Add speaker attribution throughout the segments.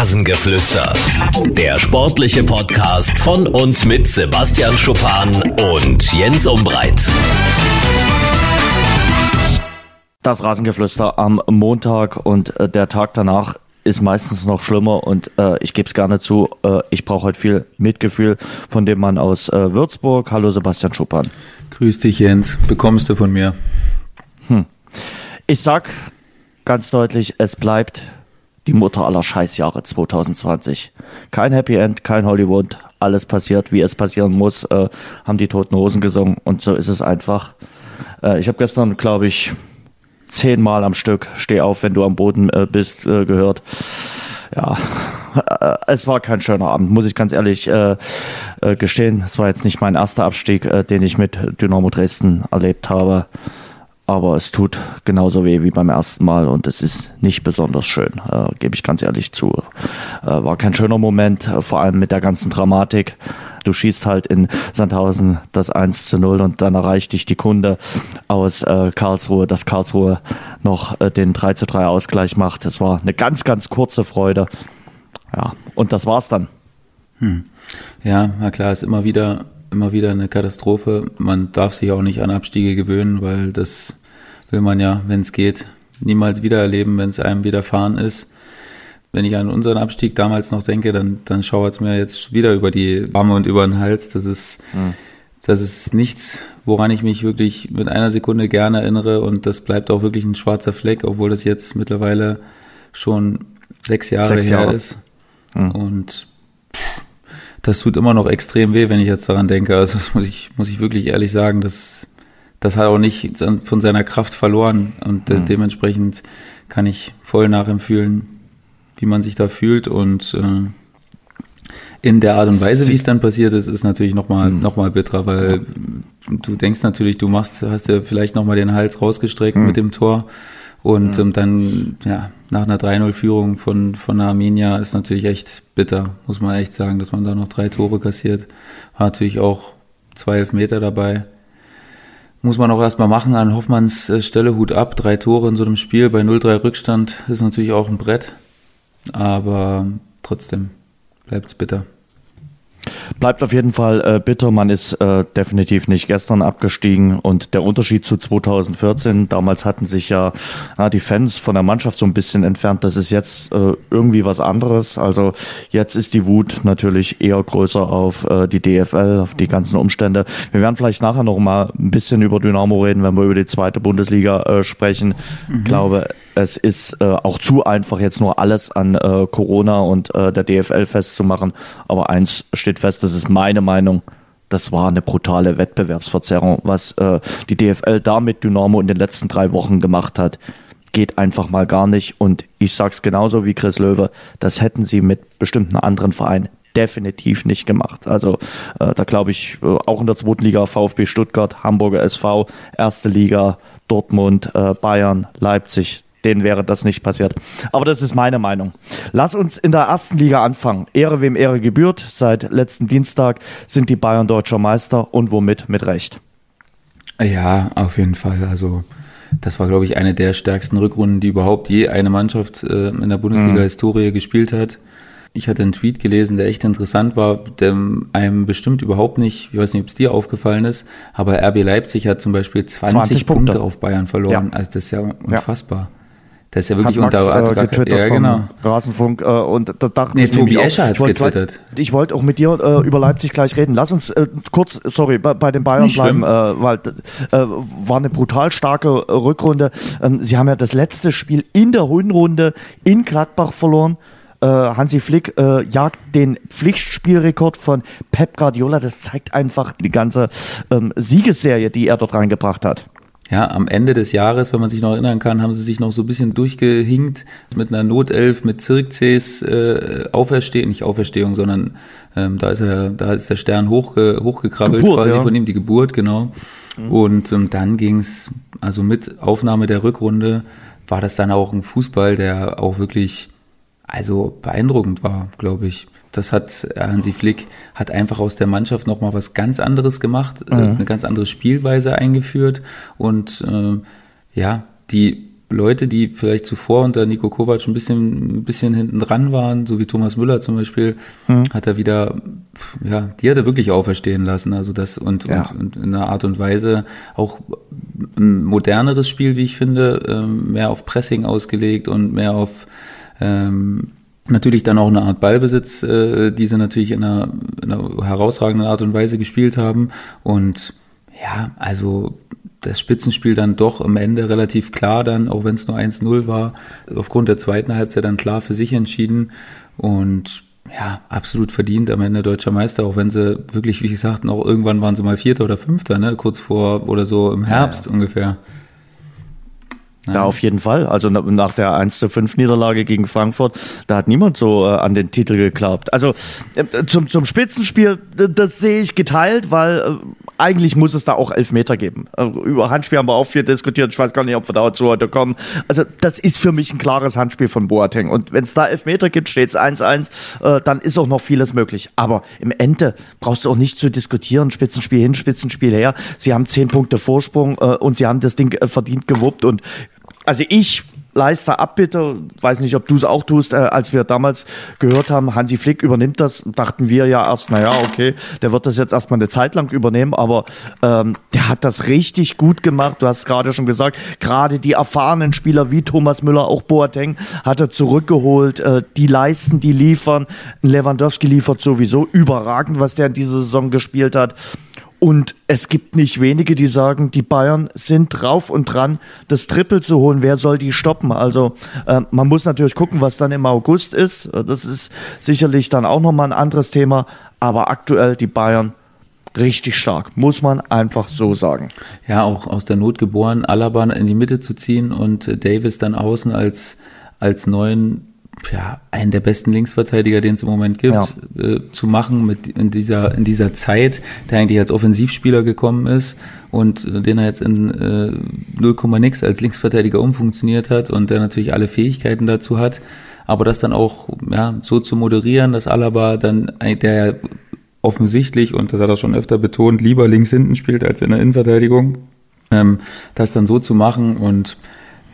Speaker 1: Rasengeflüster. Der sportliche Podcast von und mit Sebastian Schuppan und Jens Umbreit.
Speaker 2: Das Rasengeflüster am Montag und äh, der Tag danach ist meistens noch schlimmer und äh, ich gebe es gerne zu, äh, ich brauche heute viel Mitgefühl von dem Mann aus äh, Würzburg. Hallo Sebastian Schuppan.
Speaker 3: Grüß dich Jens, bekommst du von mir.
Speaker 2: Hm. Ich sag ganz deutlich, es bleibt die Mutter aller Scheißjahre 2020. Kein Happy End, kein Hollywood, alles passiert, wie es passieren muss, äh, haben die Toten Hosen gesungen und so ist es einfach. Äh, ich habe gestern, glaube ich, zehnmal am Stück Steh auf, wenn du am Boden äh, bist, äh, gehört. Ja, äh, es war kein schöner Abend, muss ich ganz ehrlich äh, gestehen. Es war jetzt nicht mein erster Abstieg, den ich mit Dynamo Dresden erlebt habe aber es tut genauso weh wie beim ersten Mal und es ist nicht besonders schön, äh, gebe ich ganz ehrlich zu. Äh, war kein schöner Moment, äh, vor allem mit der ganzen Dramatik. Du schießt halt in Sandhausen das 1 zu 0 und dann erreicht dich die Kunde aus äh, Karlsruhe, dass Karlsruhe noch äh, den 3 zu 3 Ausgleich macht. Das war eine ganz, ganz kurze Freude. Ja, und das war's dann.
Speaker 3: Hm. Ja, na klar, ist immer wieder immer wieder eine Katastrophe. Man darf sich auch nicht an Abstiege gewöhnen, weil das will man ja, wenn es geht, niemals wieder erleben, wenn es einem widerfahren ist. Wenn ich an unseren Abstieg damals noch denke, dann, dann schauert es mir jetzt wieder über die Arme und über den Hals. Das ist, mhm. das ist nichts, woran ich mich wirklich mit einer Sekunde gerne erinnere und das bleibt auch wirklich ein schwarzer Fleck, obwohl das jetzt mittlerweile schon sechs Jahre sechs her Jahre. ist. Mhm. Und das tut immer noch extrem weh, wenn ich jetzt daran denke. Also das muss ich, muss ich wirklich ehrlich sagen, dass das hat auch nicht von seiner Kraft verloren und mhm. dementsprechend kann ich voll nachempfühlen, wie man sich da fühlt und äh, in der Art und Weise, wie es dann passiert ist, ist natürlich nochmal mhm. noch mal bitterer, weil du denkst natürlich, du machst, hast ja vielleicht nochmal den Hals rausgestreckt mhm. mit dem Tor und mhm. ähm, dann, ja, nach einer 3-0-Führung von, von der Arminia ist natürlich echt bitter, muss man echt sagen, dass man da noch drei Tore kassiert. War natürlich auch zwei Elfmeter dabei muss man auch erstmal machen an Hoffmanns äh, Stelle Hut ab. Drei Tore in so einem Spiel bei 0-3 Rückstand ist natürlich auch ein Brett. Aber trotzdem bleibt es bitter.
Speaker 2: Bleibt auf jeden Fall äh, bitter. Man ist äh, definitiv nicht gestern abgestiegen. Und der Unterschied zu 2014, damals hatten sich ja, ja die Fans von der Mannschaft so ein bisschen entfernt. Das ist jetzt äh, irgendwie was anderes. Also jetzt ist die Wut natürlich eher größer auf äh, die DFL, auf die ganzen Umstände. Wir werden vielleicht nachher noch mal ein bisschen über Dynamo reden, wenn wir über die zweite Bundesliga äh, sprechen. Mhm. Ich glaube, es ist äh, auch zu einfach, jetzt nur alles an äh, Corona und äh, der DFL festzumachen. Aber eins steht fest, das ist meine Meinung. Das war eine brutale Wettbewerbsverzerrung, was äh, die DFL da mit Dynamo in den letzten drei Wochen gemacht hat. Geht einfach mal gar nicht. Und ich sag's genauso wie Chris Löwe, das hätten sie mit bestimmten anderen Vereinen definitiv nicht gemacht. Also äh, da glaube ich, äh, auch in der zweiten Liga VfB Stuttgart, Hamburger SV, erste Liga, Dortmund, äh, Bayern, Leipzig, denen wäre das nicht passiert. Aber das ist meine Meinung. Lass uns in der ersten Liga anfangen. Ehre wem Ehre gebührt. Seit letzten Dienstag sind die Bayern deutscher Meister und womit mit Recht.
Speaker 3: Ja, auf jeden Fall. Also das war, glaube ich, eine der stärksten Rückrunden, die überhaupt je eine Mannschaft äh, in der Bundesliga-Historie mhm. gespielt hat. Ich hatte einen Tweet gelesen, der echt interessant war, der einem bestimmt überhaupt nicht, ich weiß nicht, ob es dir aufgefallen ist, aber RB Leipzig hat zum Beispiel 20, 20 Punkte. Punkte. auf Bayern verloren. Ja. Also das ist ja unfassbar. Ja. Das ist ja wirklich
Speaker 2: hat Max,
Speaker 3: unter
Speaker 2: äh, getwittert ja, genau. Rasenfunk äh, und da dachte
Speaker 3: nee, ich Tobi Escher hat getwittert.
Speaker 2: Ich wollte auch mit dir äh, über Leipzig gleich reden. Lass uns äh, kurz, sorry, bei, bei den Bayern Nicht bleiben, äh, weil äh, war eine brutal starke äh, Rückrunde. Ähm, sie haben ja das letzte Spiel in der Hinrunde in Gladbach verloren. Äh, Hansi Flick äh, jagt den Pflichtspielrekord von Pep Guardiola. Das zeigt einfach die ganze ähm, Siegesserie, die er dort reingebracht hat
Speaker 3: ja, am Ende des Jahres, wenn man sich noch erinnern kann, haben sie sich noch so ein bisschen durchgehinkt mit einer Notelf, mit Zirkzes äh, Auferstehung, nicht Auferstehung, sondern ähm, da ist er, da ist der Stern hochge, hochgekrabbelt Geburt, quasi ja. von ihm, die Geburt, genau. Mhm. Und ähm, dann ging's also mit Aufnahme der Rückrunde war das dann auch ein Fußball, der auch wirklich also beeindruckend war, glaube ich das hat Hansi Flick hat einfach aus der Mannschaft noch mal was ganz anderes gemacht, äh, mhm. eine ganz andere Spielweise eingeführt und äh, ja, die Leute, die vielleicht zuvor unter Nico Kovac ein bisschen, ein bisschen hinten dran waren, so wie Thomas Müller zum Beispiel, mhm. hat er wieder, ja, die hat er wirklich auferstehen lassen. Also das und, ja. und, und in einer Art und Weise auch ein moderneres Spiel, wie ich finde, ähm, mehr auf Pressing ausgelegt und mehr auf ähm, natürlich dann auch eine Art Ballbesitz, äh, die sie natürlich in einer, in einer herausragenden Art und Weise gespielt haben. Und ja, also das Spitzenspiel dann doch am Ende relativ klar dann, auch wenn es nur 1-0 war, aufgrund der zweiten Halbzeit dann klar für sich entschieden und ja, absolut verdient am Ende deutscher Meister, auch wenn sie wirklich, wie gesagt, auch irgendwann waren sie mal Vierter oder Fünfter, ne, kurz vor oder so im Herbst ja, ja. ungefähr.
Speaker 2: Ja, auf jeden Fall. Also nach der 1 zu 5 Niederlage gegen Frankfurt, da hat niemand so äh, an den Titel geglaubt. Also äh, zum, zum Spitzenspiel, das sehe ich geteilt, weil äh, eigentlich muss es da auch Elfmeter geben. Also, über Handspiel haben wir auch viel diskutiert. Ich weiß gar nicht, ob wir dazu heute kommen. Also das ist für mich ein klares Handspiel von Boateng. Und wenn es da Elfmeter gibt, steht es 1-1, äh, dann ist auch noch vieles möglich. Aber im Ende brauchst du auch nicht zu diskutieren. Spitzenspiel hin, Spitzenspiel her. Sie haben zehn Punkte Vorsprung äh, und sie haben das Ding äh, verdient gewuppt. Und also ich leiste Abbitte, weiß nicht, ob du es auch tust, äh, als wir damals gehört haben, Hansi Flick übernimmt das, dachten wir ja erst, naja, okay, der wird das jetzt erstmal eine Zeit lang übernehmen, aber ähm, der hat das richtig gut gemacht. Du hast es gerade schon gesagt, gerade die erfahrenen Spieler wie Thomas Müller, auch Boateng, hat er zurückgeholt, äh, die leisten, die liefern. Lewandowski liefert sowieso überragend, was der in dieser Saison gespielt hat. Und es gibt nicht wenige, die sagen, die Bayern sind drauf und dran, das Triple zu holen. Wer soll die stoppen? Also äh, man muss natürlich gucken, was dann im August ist. Das ist sicherlich dann auch nochmal ein anderes Thema. Aber aktuell die Bayern richtig stark, muss man einfach so sagen.
Speaker 3: Ja, auch aus der Not geboren, Alaba in die Mitte zu ziehen und Davis dann außen als, als neuen ja, einen der besten Linksverteidiger, den es im Moment gibt, ja. äh, zu machen mit in dieser in dieser Zeit, der eigentlich als Offensivspieler gekommen ist und äh, den er jetzt in äh, 0, nix als Linksverteidiger umfunktioniert hat und der natürlich alle Fähigkeiten dazu hat, aber das dann auch ja so zu moderieren, dass Alaba dann der offensichtlich und das hat er schon öfter betont, lieber links hinten spielt als in der Innenverteidigung, ähm, das dann so zu machen und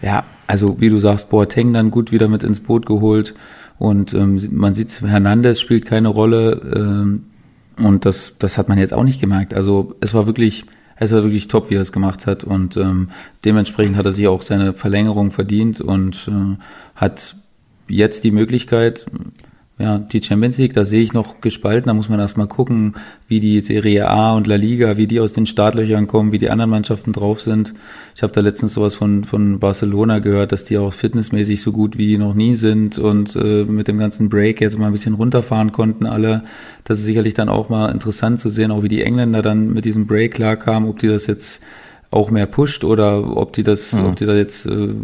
Speaker 3: ja, also wie du sagst, Boateng dann gut wieder mit ins Boot geholt und ähm, man sieht, Hernandez spielt keine Rolle ähm, und das, das hat man jetzt auch nicht gemerkt. Also es war wirklich, es war wirklich top, wie er es gemacht hat und ähm, dementsprechend hat er sich auch seine Verlängerung verdient und äh, hat jetzt die Möglichkeit, ja, die Champions League, da sehe ich noch gespalten. Da muss man erstmal gucken, wie die Serie A und La Liga, wie die aus den Startlöchern kommen, wie die anderen Mannschaften drauf sind. Ich habe da letztens sowas von, von Barcelona gehört, dass die auch fitnessmäßig so gut wie noch nie sind und äh, mit dem ganzen Break jetzt mal ein bisschen runterfahren konnten alle. Das ist sicherlich dann auch mal interessant zu sehen, auch wie die Engländer dann mit diesem Break klarkamen, ob die das jetzt auch mehr pusht oder ob die das, mhm. ob die da jetzt äh,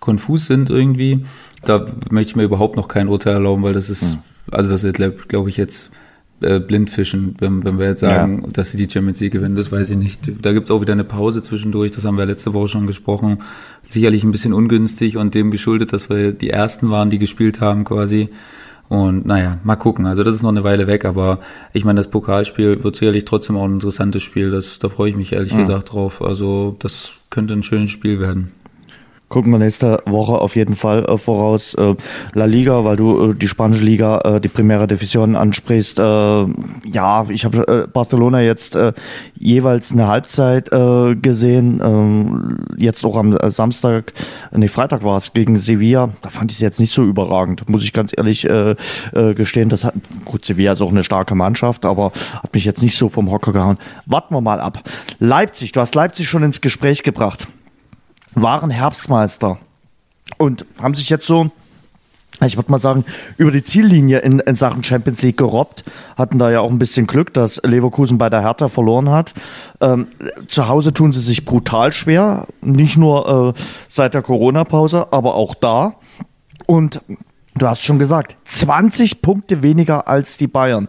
Speaker 3: konfus sind irgendwie da möchte ich mir überhaupt noch kein Urteil erlauben, weil das ist, mhm. also das ist, glaube ich, jetzt äh, blindfischen, wenn, wenn wir jetzt sagen, ja. dass sie die Champions League gewinnen, das weiß ich nicht. Da gibt's auch wieder eine Pause zwischendurch, das haben wir letzte Woche schon gesprochen. Sicherlich ein bisschen ungünstig und dem geschuldet, dass wir die Ersten waren, die gespielt haben quasi. Und naja, mal gucken. Also das ist noch eine Weile weg, aber ich meine, das Pokalspiel wird sicherlich trotzdem auch ein interessantes Spiel. Das, da freue ich mich ehrlich ja. gesagt drauf. Also das könnte ein schönes Spiel werden
Speaker 2: gucken wir nächste Woche auf jeden Fall äh, voraus. Äh, La Liga, weil du äh, die spanische Liga, äh, die Primera Division ansprichst. Äh, ja, ich habe äh, Barcelona jetzt äh, jeweils eine Halbzeit äh, gesehen. Äh, jetzt auch am Samstag, nee, Freitag war es gegen Sevilla. Da fand ich es jetzt nicht so überragend, muss ich ganz ehrlich äh, äh, gestehen. Das hat, gut, Sevilla ist auch eine starke Mannschaft, aber hat mich jetzt nicht so vom Hocker gehauen. Warten wir mal ab. Leipzig, du hast Leipzig schon ins Gespräch gebracht waren Herbstmeister und haben sich jetzt so, ich würde mal sagen, über die Ziellinie in, in, Sachen Champions League gerobbt. Hatten da ja auch ein bisschen Glück, dass Leverkusen bei der Hertha verloren hat. Ähm, zu Hause tun sie sich brutal schwer, nicht nur äh, seit der Corona-Pause, aber auch da. Und du hast schon gesagt, 20 Punkte weniger als die Bayern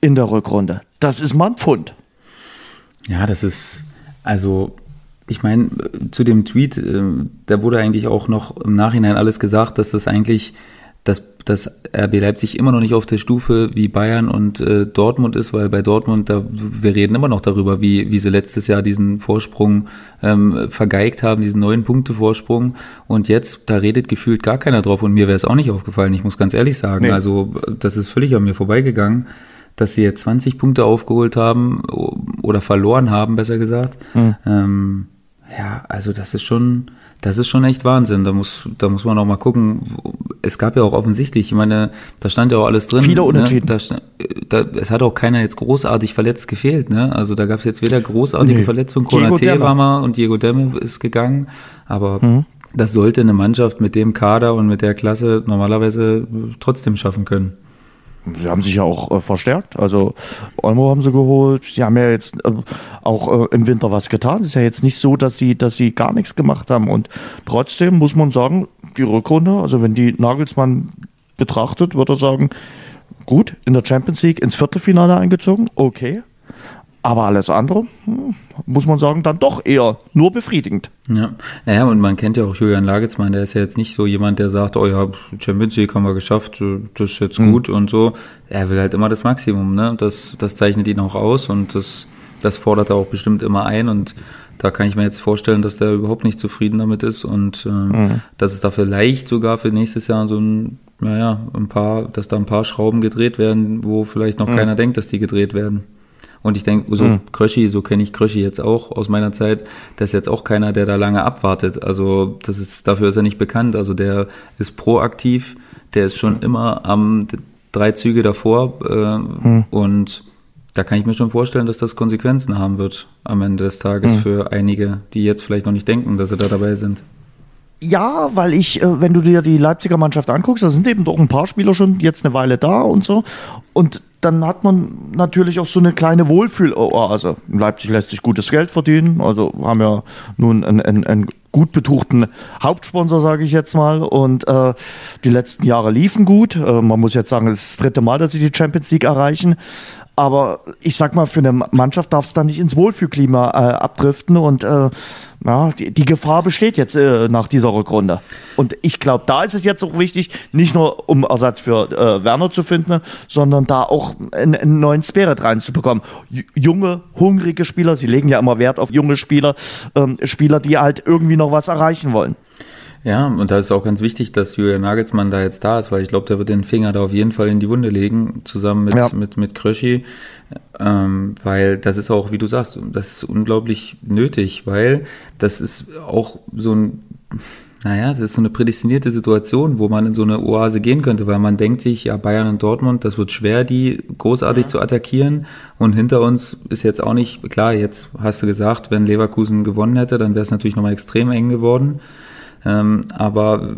Speaker 2: in der Rückrunde. Das ist mal ein Pfund.
Speaker 3: Ja, das ist also ich meine, zu dem Tweet, äh, da wurde eigentlich auch noch im Nachhinein alles gesagt, dass das eigentlich dass, dass RB Leipzig immer noch nicht auf der Stufe wie Bayern und äh, Dortmund ist, weil bei Dortmund, da, wir reden immer noch darüber, wie, wie sie letztes Jahr diesen Vorsprung ähm, vergeigt haben, diesen neuen Punkte-Vorsprung. Und jetzt, da redet gefühlt gar keiner drauf und mir wäre es auch nicht aufgefallen, ich muss ganz ehrlich sagen. Nee. Also das ist völlig an mir vorbeigegangen dass sie jetzt 20 Punkte aufgeholt haben oder verloren haben, besser gesagt. Mhm. Ähm, ja, also das ist schon, das ist schon echt Wahnsinn. Da muss, da muss man auch mal gucken. Es gab ja auch offensichtlich, ich meine, da stand ja auch alles drin.
Speaker 2: Viele Unentschieden.
Speaker 3: Ne? Da, da, es hat auch keiner jetzt großartig verletzt gefehlt. Ne? Also da gab es jetzt weder großartige nee. Verletzungen. Konate war mal und Diego Demme ist gegangen. Aber mhm. das sollte eine Mannschaft mit dem Kader und mit der Klasse normalerweise trotzdem schaffen können
Speaker 2: sie haben sich ja auch äh, verstärkt. Also Olmo haben sie geholt. Sie haben ja jetzt äh, auch äh, im Winter was getan. Es ist ja jetzt nicht so, dass sie, dass sie gar nichts gemacht haben. Und trotzdem muss man sagen, die Rückrunde, also wenn die Nagelsmann betrachtet, würde er sagen, gut, in der Champions League ins Viertelfinale eingezogen, okay. Aber alles andere, hm, muss man sagen, dann doch eher nur befriedigend.
Speaker 3: Ja, naja, und man kennt ja auch Julian Lagelsmann, der ist ja jetzt nicht so jemand, der sagt, oh ja, Champions League haben wir geschafft, das ist jetzt mhm. gut und so. Er will halt immer das Maximum, ne? Das, das zeichnet ihn auch aus und das, das fordert er auch bestimmt immer ein und da kann ich mir jetzt vorstellen, dass der überhaupt nicht zufrieden damit ist und äh, mhm. dass es da vielleicht sogar für nächstes Jahr so ein, naja, ein paar, dass da ein paar Schrauben gedreht werden, wo vielleicht noch mhm. keiner denkt, dass die gedreht werden. Und ich denke, so mhm. Kröschi, so kenne ich Kröschi jetzt auch aus meiner Zeit, der ist jetzt auch keiner, der da lange abwartet. Also das ist, dafür ist er nicht bekannt. Also der ist proaktiv, der ist schon immer am drei Züge davor äh, mhm. und da kann ich mir schon vorstellen, dass das Konsequenzen haben wird am Ende des Tages mhm. für einige, die jetzt vielleicht noch nicht denken, dass sie da dabei sind.
Speaker 2: Ja, weil ich, äh, wenn du dir die Leipziger Mannschaft anguckst, da sind eben doch ein paar Spieler schon jetzt eine Weile da und so. Und dann hat man natürlich auch so eine kleine Wohlfühloase. In Leipzig lässt sich gutes Geld verdienen, also haben ja nun einen, einen, einen gut betuchten Hauptsponsor, sage ich jetzt mal. Und äh, die letzten Jahre liefen gut. Äh, man muss jetzt sagen, es ist das dritte Mal, dass sie die Champions League erreichen. Aber ich sag mal, für eine Mannschaft darf es dann nicht ins Wohlfühlklima äh, abdriften und äh, ja, die, die, Gefahr besteht jetzt äh, nach dieser Rückrunde. Und ich glaube, da ist es jetzt auch wichtig, nicht nur um Ersatz für äh, Werner zu finden, sondern da auch einen, einen neuen Spirit reinzubekommen. Junge, hungrige Spieler, sie legen ja immer Wert auf junge Spieler, ähm, Spieler, die halt irgendwie noch was erreichen wollen.
Speaker 3: Ja, und da ist auch ganz wichtig, dass Julian Nagelsmann da jetzt da ist, weil ich glaube, der wird den Finger da auf jeden Fall in die Wunde legen, zusammen mit, ja. mit, mit Kröschi, ähm, weil das ist auch, wie du sagst, das ist unglaublich nötig, weil das ist auch so ein, naja, das ist so eine prädestinierte Situation, wo man in so eine Oase gehen könnte, weil man denkt sich, ja, Bayern und Dortmund, das wird schwer, die großartig ja. zu attackieren. Und hinter uns ist jetzt auch nicht, klar, jetzt hast du gesagt, wenn Leverkusen gewonnen hätte, dann wäre es natürlich nochmal extrem eng geworden. Ähm, aber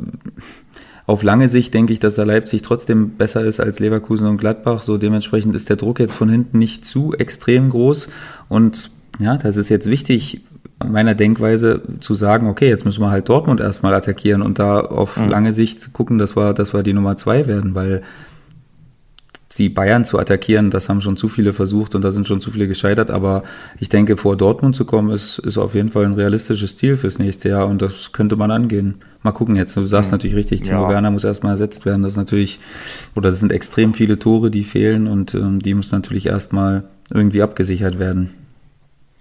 Speaker 3: auf lange Sicht denke ich, dass da Leipzig trotzdem besser ist als Leverkusen und Gladbach. So dementsprechend ist der Druck jetzt von hinten nicht zu extrem groß. Und ja, das ist jetzt wichtig, meiner Denkweise zu sagen, okay, jetzt müssen wir halt Dortmund erstmal attackieren und da auf mhm. lange Sicht gucken, dass wir, dass wir die Nummer zwei werden, weil sie Bayern zu attackieren, das haben schon zu viele versucht und da sind schon zu viele gescheitert. Aber ich denke, vor Dortmund zu kommen, ist, ist auf jeden Fall ein realistisches Ziel fürs nächste Jahr und das könnte man angehen. Mal gucken jetzt. Du sagst mhm. natürlich richtig, Timo ja. Werner muss erstmal ersetzt werden. Das ist natürlich, oder das sind extrem viele Tore, die fehlen und ähm, die müssen natürlich erstmal irgendwie abgesichert werden.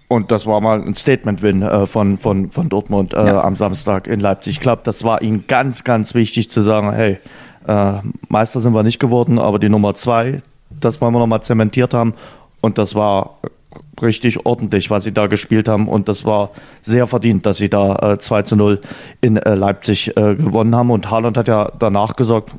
Speaker 2: Und das war mal ein Statement-Win äh, von, von, von Dortmund äh, ja. am Samstag in Leipzig. Ich glaube, das war ihnen ganz, ganz wichtig zu sagen, hey, äh, Meister sind wir nicht geworden, aber die Nummer zwei, das wollen wir nochmal zementiert haben. Und das war richtig ordentlich, was sie da gespielt haben. Und das war sehr verdient, dass sie da äh, 2 zu 0 in äh, Leipzig äh, gewonnen haben. Und Haaland hat ja danach gesagt,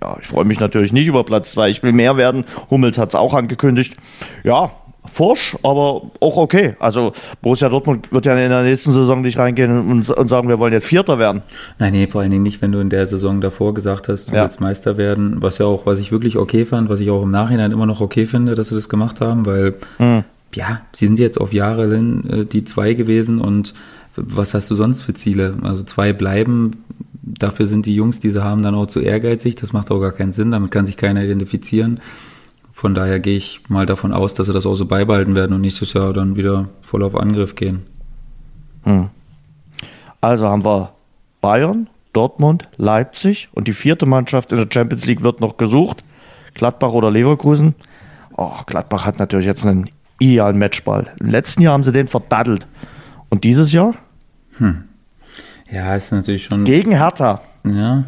Speaker 2: ja, ich freue mich natürlich nicht über Platz 2, ich will mehr werden. Hummels hat es auch angekündigt. Ja, forsch, aber auch okay. Also Borussia Dortmund wird ja in der nächsten Saison nicht reingehen und, und, sagen, wir wollen jetzt Vierter werden.
Speaker 3: Nein, nee, vor allen Dingen nicht, wenn du in der Saison davor gesagt hast, du ja. willst Meister werden, was ja auch, was ich wirklich okay fand, was ich auch im Nachhinein immer noch okay finde, dass sie das gemacht haben, weil mhm. ja, sie sind jetzt auf Jahre hin äh, die zwei gewesen und was hast du sonst für Ziele? Also zwei bleiben, dafür sind die Jungs, die sie haben, dann auch zu ehrgeizig, das macht auch gar keinen Sinn, damit kann sich keiner identifizieren. Von daher gehe ich mal davon aus, dass sie das auch so beibehalten werden und nächstes Jahr dann wieder voll auf Angriff gehen.
Speaker 2: Hm. Also haben wir Bayern, Dortmund, Leipzig und die vierte Mannschaft in der Champions League wird noch gesucht. Gladbach oder Leverkusen. Oh, Gladbach hat natürlich jetzt einen idealen Matchball. Im letzten Jahr haben sie den verdaddelt. Und dieses Jahr?
Speaker 3: Hm. Ja, ist natürlich schon.
Speaker 2: Gegen Hertha.
Speaker 3: Ja.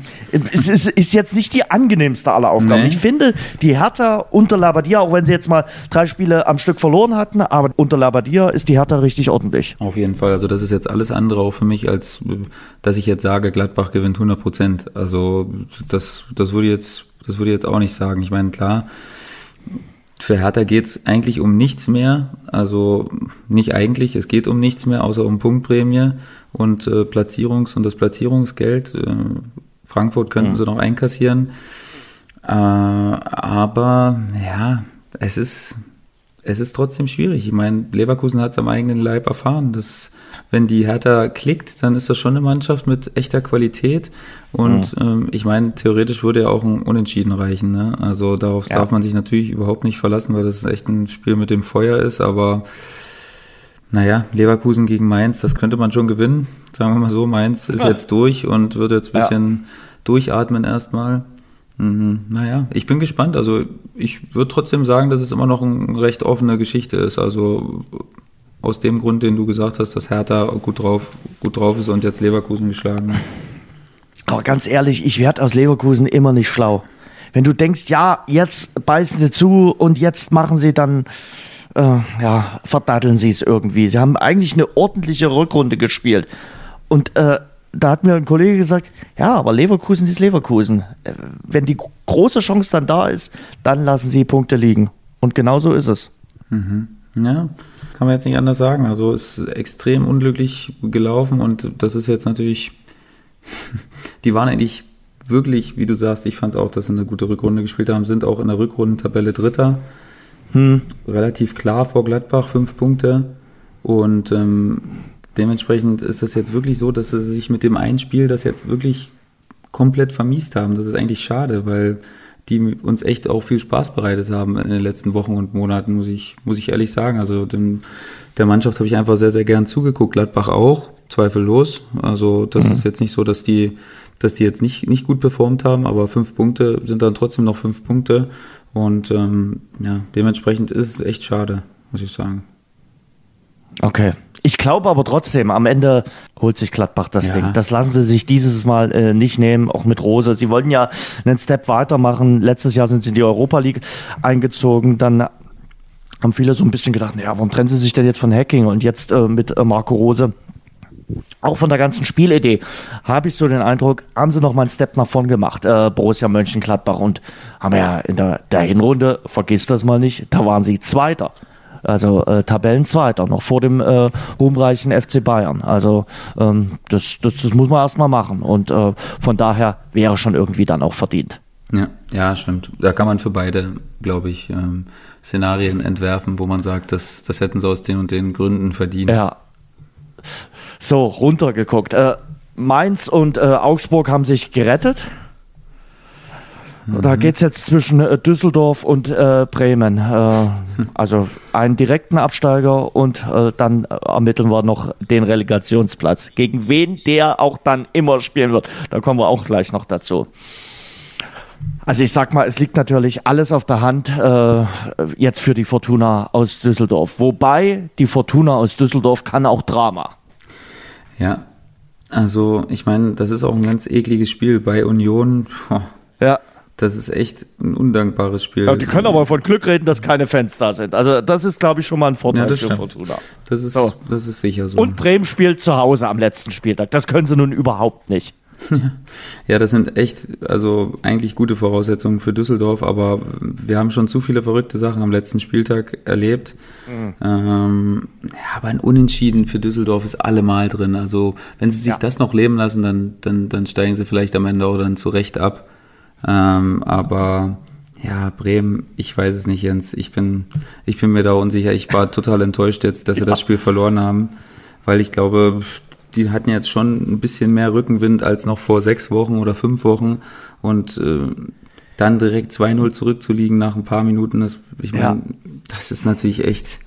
Speaker 2: Es ist, ist, jetzt nicht die angenehmste aller Aufgaben. Nee. Ich finde, die Hertha unter Labadia, auch wenn sie jetzt mal drei Spiele am Stück verloren hatten, aber unter Labadia ist die Hertha richtig ordentlich.
Speaker 3: Auf jeden Fall. Also das ist jetzt alles andere auch für mich, als dass ich jetzt sage, Gladbach gewinnt 100 Prozent. Also das, das würde jetzt, das würde ich jetzt auch nicht sagen. Ich meine, klar, für Hertha geht's eigentlich um nichts mehr. Also nicht eigentlich, es geht um nichts mehr, außer um Punktprämie und äh, Platzierungs- und das Platzierungsgeld. Äh, Frankfurt könnten mhm. sie noch einkassieren. Äh, aber ja, es ist, es ist trotzdem schwierig. Ich meine, Leverkusen hat es am eigenen Leib erfahren, dass wenn die Hertha klickt, dann ist das schon eine Mannschaft mit echter Qualität. Und mhm. ähm, ich meine, theoretisch würde ja auch ein Unentschieden reichen. Ne? Also darauf ja. darf man sich natürlich überhaupt nicht verlassen, weil das echt ein Spiel mit dem Feuer ist. Aber naja, Leverkusen gegen Mainz, das könnte man schon gewinnen. Sagen wir mal so, Mainz ist ja. jetzt durch und wird jetzt ein bisschen ja. durchatmen erstmal. Mhm, naja, ich bin gespannt. Also ich würde trotzdem sagen, dass es immer noch eine recht offene Geschichte ist. Also aus dem Grund, den du gesagt hast, dass Hertha gut drauf, gut drauf ist und jetzt Leverkusen geschlagen hat.
Speaker 2: Aber ganz ehrlich, ich werde aus Leverkusen immer nicht schlau. Wenn du denkst, ja, jetzt beißen sie zu und jetzt machen sie dann, äh, ja, verdatteln sie es irgendwie. Sie haben eigentlich eine ordentliche Rückrunde gespielt. Und äh, da hat mir ein Kollege gesagt, ja, aber Leverkusen ist Leverkusen. Äh, wenn die große Chance dann da ist, dann lassen sie Punkte liegen. Und genau so ist es.
Speaker 3: Mhm. Ja, kann man jetzt nicht anders sagen. Also ist extrem unglücklich gelaufen und das ist jetzt natürlich, die waren eigentlich wirklich, wie du sagst, ich fand auch, dass sie eine gute Rückrunde gespielt haben, sind auch in der Rückrundentabelle Dritter. Hm. Relativ klar vor Gladbach, fünf Punkte. Und ähm, dementsprechend ist das jetzt wirklich so, dass sie sich mit dem einen Spiel das jetzt wirklich komplett vermiest haben. Das ist eigentlich schade, weil die uns echt auch viel Spaß bereitet haben in den letzten Wochen und Monaten, muss ich, muss ich ehrlich sagen. Also dem, der Mannschaft habe ich einfach sehr, sehr gern zugeguckt. Gladbach auch, zweifellos. Also das mhm. ist jetzt nicht so, dass die, dass die jetzt nicht, nicht gut performt haben, aber fünf Punkte sind dann trotzdem noch fünf Punkte. Und ähm, ja, dementsprechend ist es echt schade, muss ich sagen.
Speaker 2: Okay. Ich glaube aber trotzdem, am Ende holt sich Gladbach das ja. Ding. Das lassen sie sich dieses Mal äh, nicht nehmen, auch mit Rose. Sie wollten ja einen Step weitermachen. Letztes Jahr sind sie in die Europa League eingezogen. Dann haben viele so ein bisschen gedacht, naja, warum trennen sie sich denn jetzt von Hacking und jetzt äh, mit äh, Marco Rose? Auch von der ganzen Spielidee habe ich so den Eindruck, haben sie noch mal einen Step nach vorn gemacht, äh, Borussia Mönchengladbach und haben ja in der, der Hinrunde, vergiss das mal nicht, da waren sie Zweiter also äh, Tabellenzweiter, noch vor dem äh, ruhmreichen FC Bayern. Also ähm, das, das, das muss man erstmal machen und äh, von daher wäre schon irgendwie dann auch verdient.
Speaker 3: Ja, ja, stimmt. Da kann man für beide, glaube ich, ähm, Szenarien entwerfen, wo man sagt, das, das hätten sie aus den und den Gründen verdient.
Speaker 2: Ja. So, runtergeguckt. Äh, Mainz und äh, Augsburg haben sich gerettet. Mhm. Da geht es jetzt zwischen äh, Düsseldorf und äh, Bremen. Äh, also einen direkten Absteiger und dann ermitteln wir noch den Relegationsplatz. Gegen wen der auch dann immer spielen wird. Da kommen wir auch gleich noch dazu. Also ich sag mal, es liegt natürlich alles auf der Hand äh, jetzt für die Fortuna aus Düsseldorf. Wobei die Fortuna aus Düsseldorf kann auch Drama.
Speaker 3: Ja, also ich meine, das ist auch ein ganz ekliges Spiel bei Union. Oh. Ja das ist echt ein undankbares Spiel.
Speaker 2: Ja, die können aber von Glück reden, dass keine Fans da sind. Also das ist, glaube ich, schon mal ein Vorteil ja, für stimmt. Fortuna.
Speaker 3: Das ist, so. das ist sicher so.
Speaker 2: Und Bremen spielt zu Hause am letzten Spieltag. Das können sie nun überhaupt nicht.
Speaker 3: Ja, das sind echt, also eigentlich gute Voraussetzungen für Düsseldorf, aber wir haben schon zu viele verrückte Sachen am letzten Spieltag erlebt. Mhm. Ähm, ja, aber ein Unentschieden für Düsseldorf ist allemal drin. Also wenn sie sich ja. das noch leben lassen, dann, dann, dann steigen sie vielleicht am Ende auch dann zurecht ab. Ähm, aber ja, Bremen, ich weiß es nicht, Jens. Ich bin, ich bin mir da unsicher. Ich war total enttäuscht jetzt, dass sie das Spiel verloren haben, weil ich glaube, die hatten jetzt schon ein bisschen mehr Rückenwind als noch vor sechs Wochen oder fünf Wochen und äh, dann direkt 2-0 zurückzuliegen nach ein paar Minuten, das, ich meine, ja. das ist natürlich echt,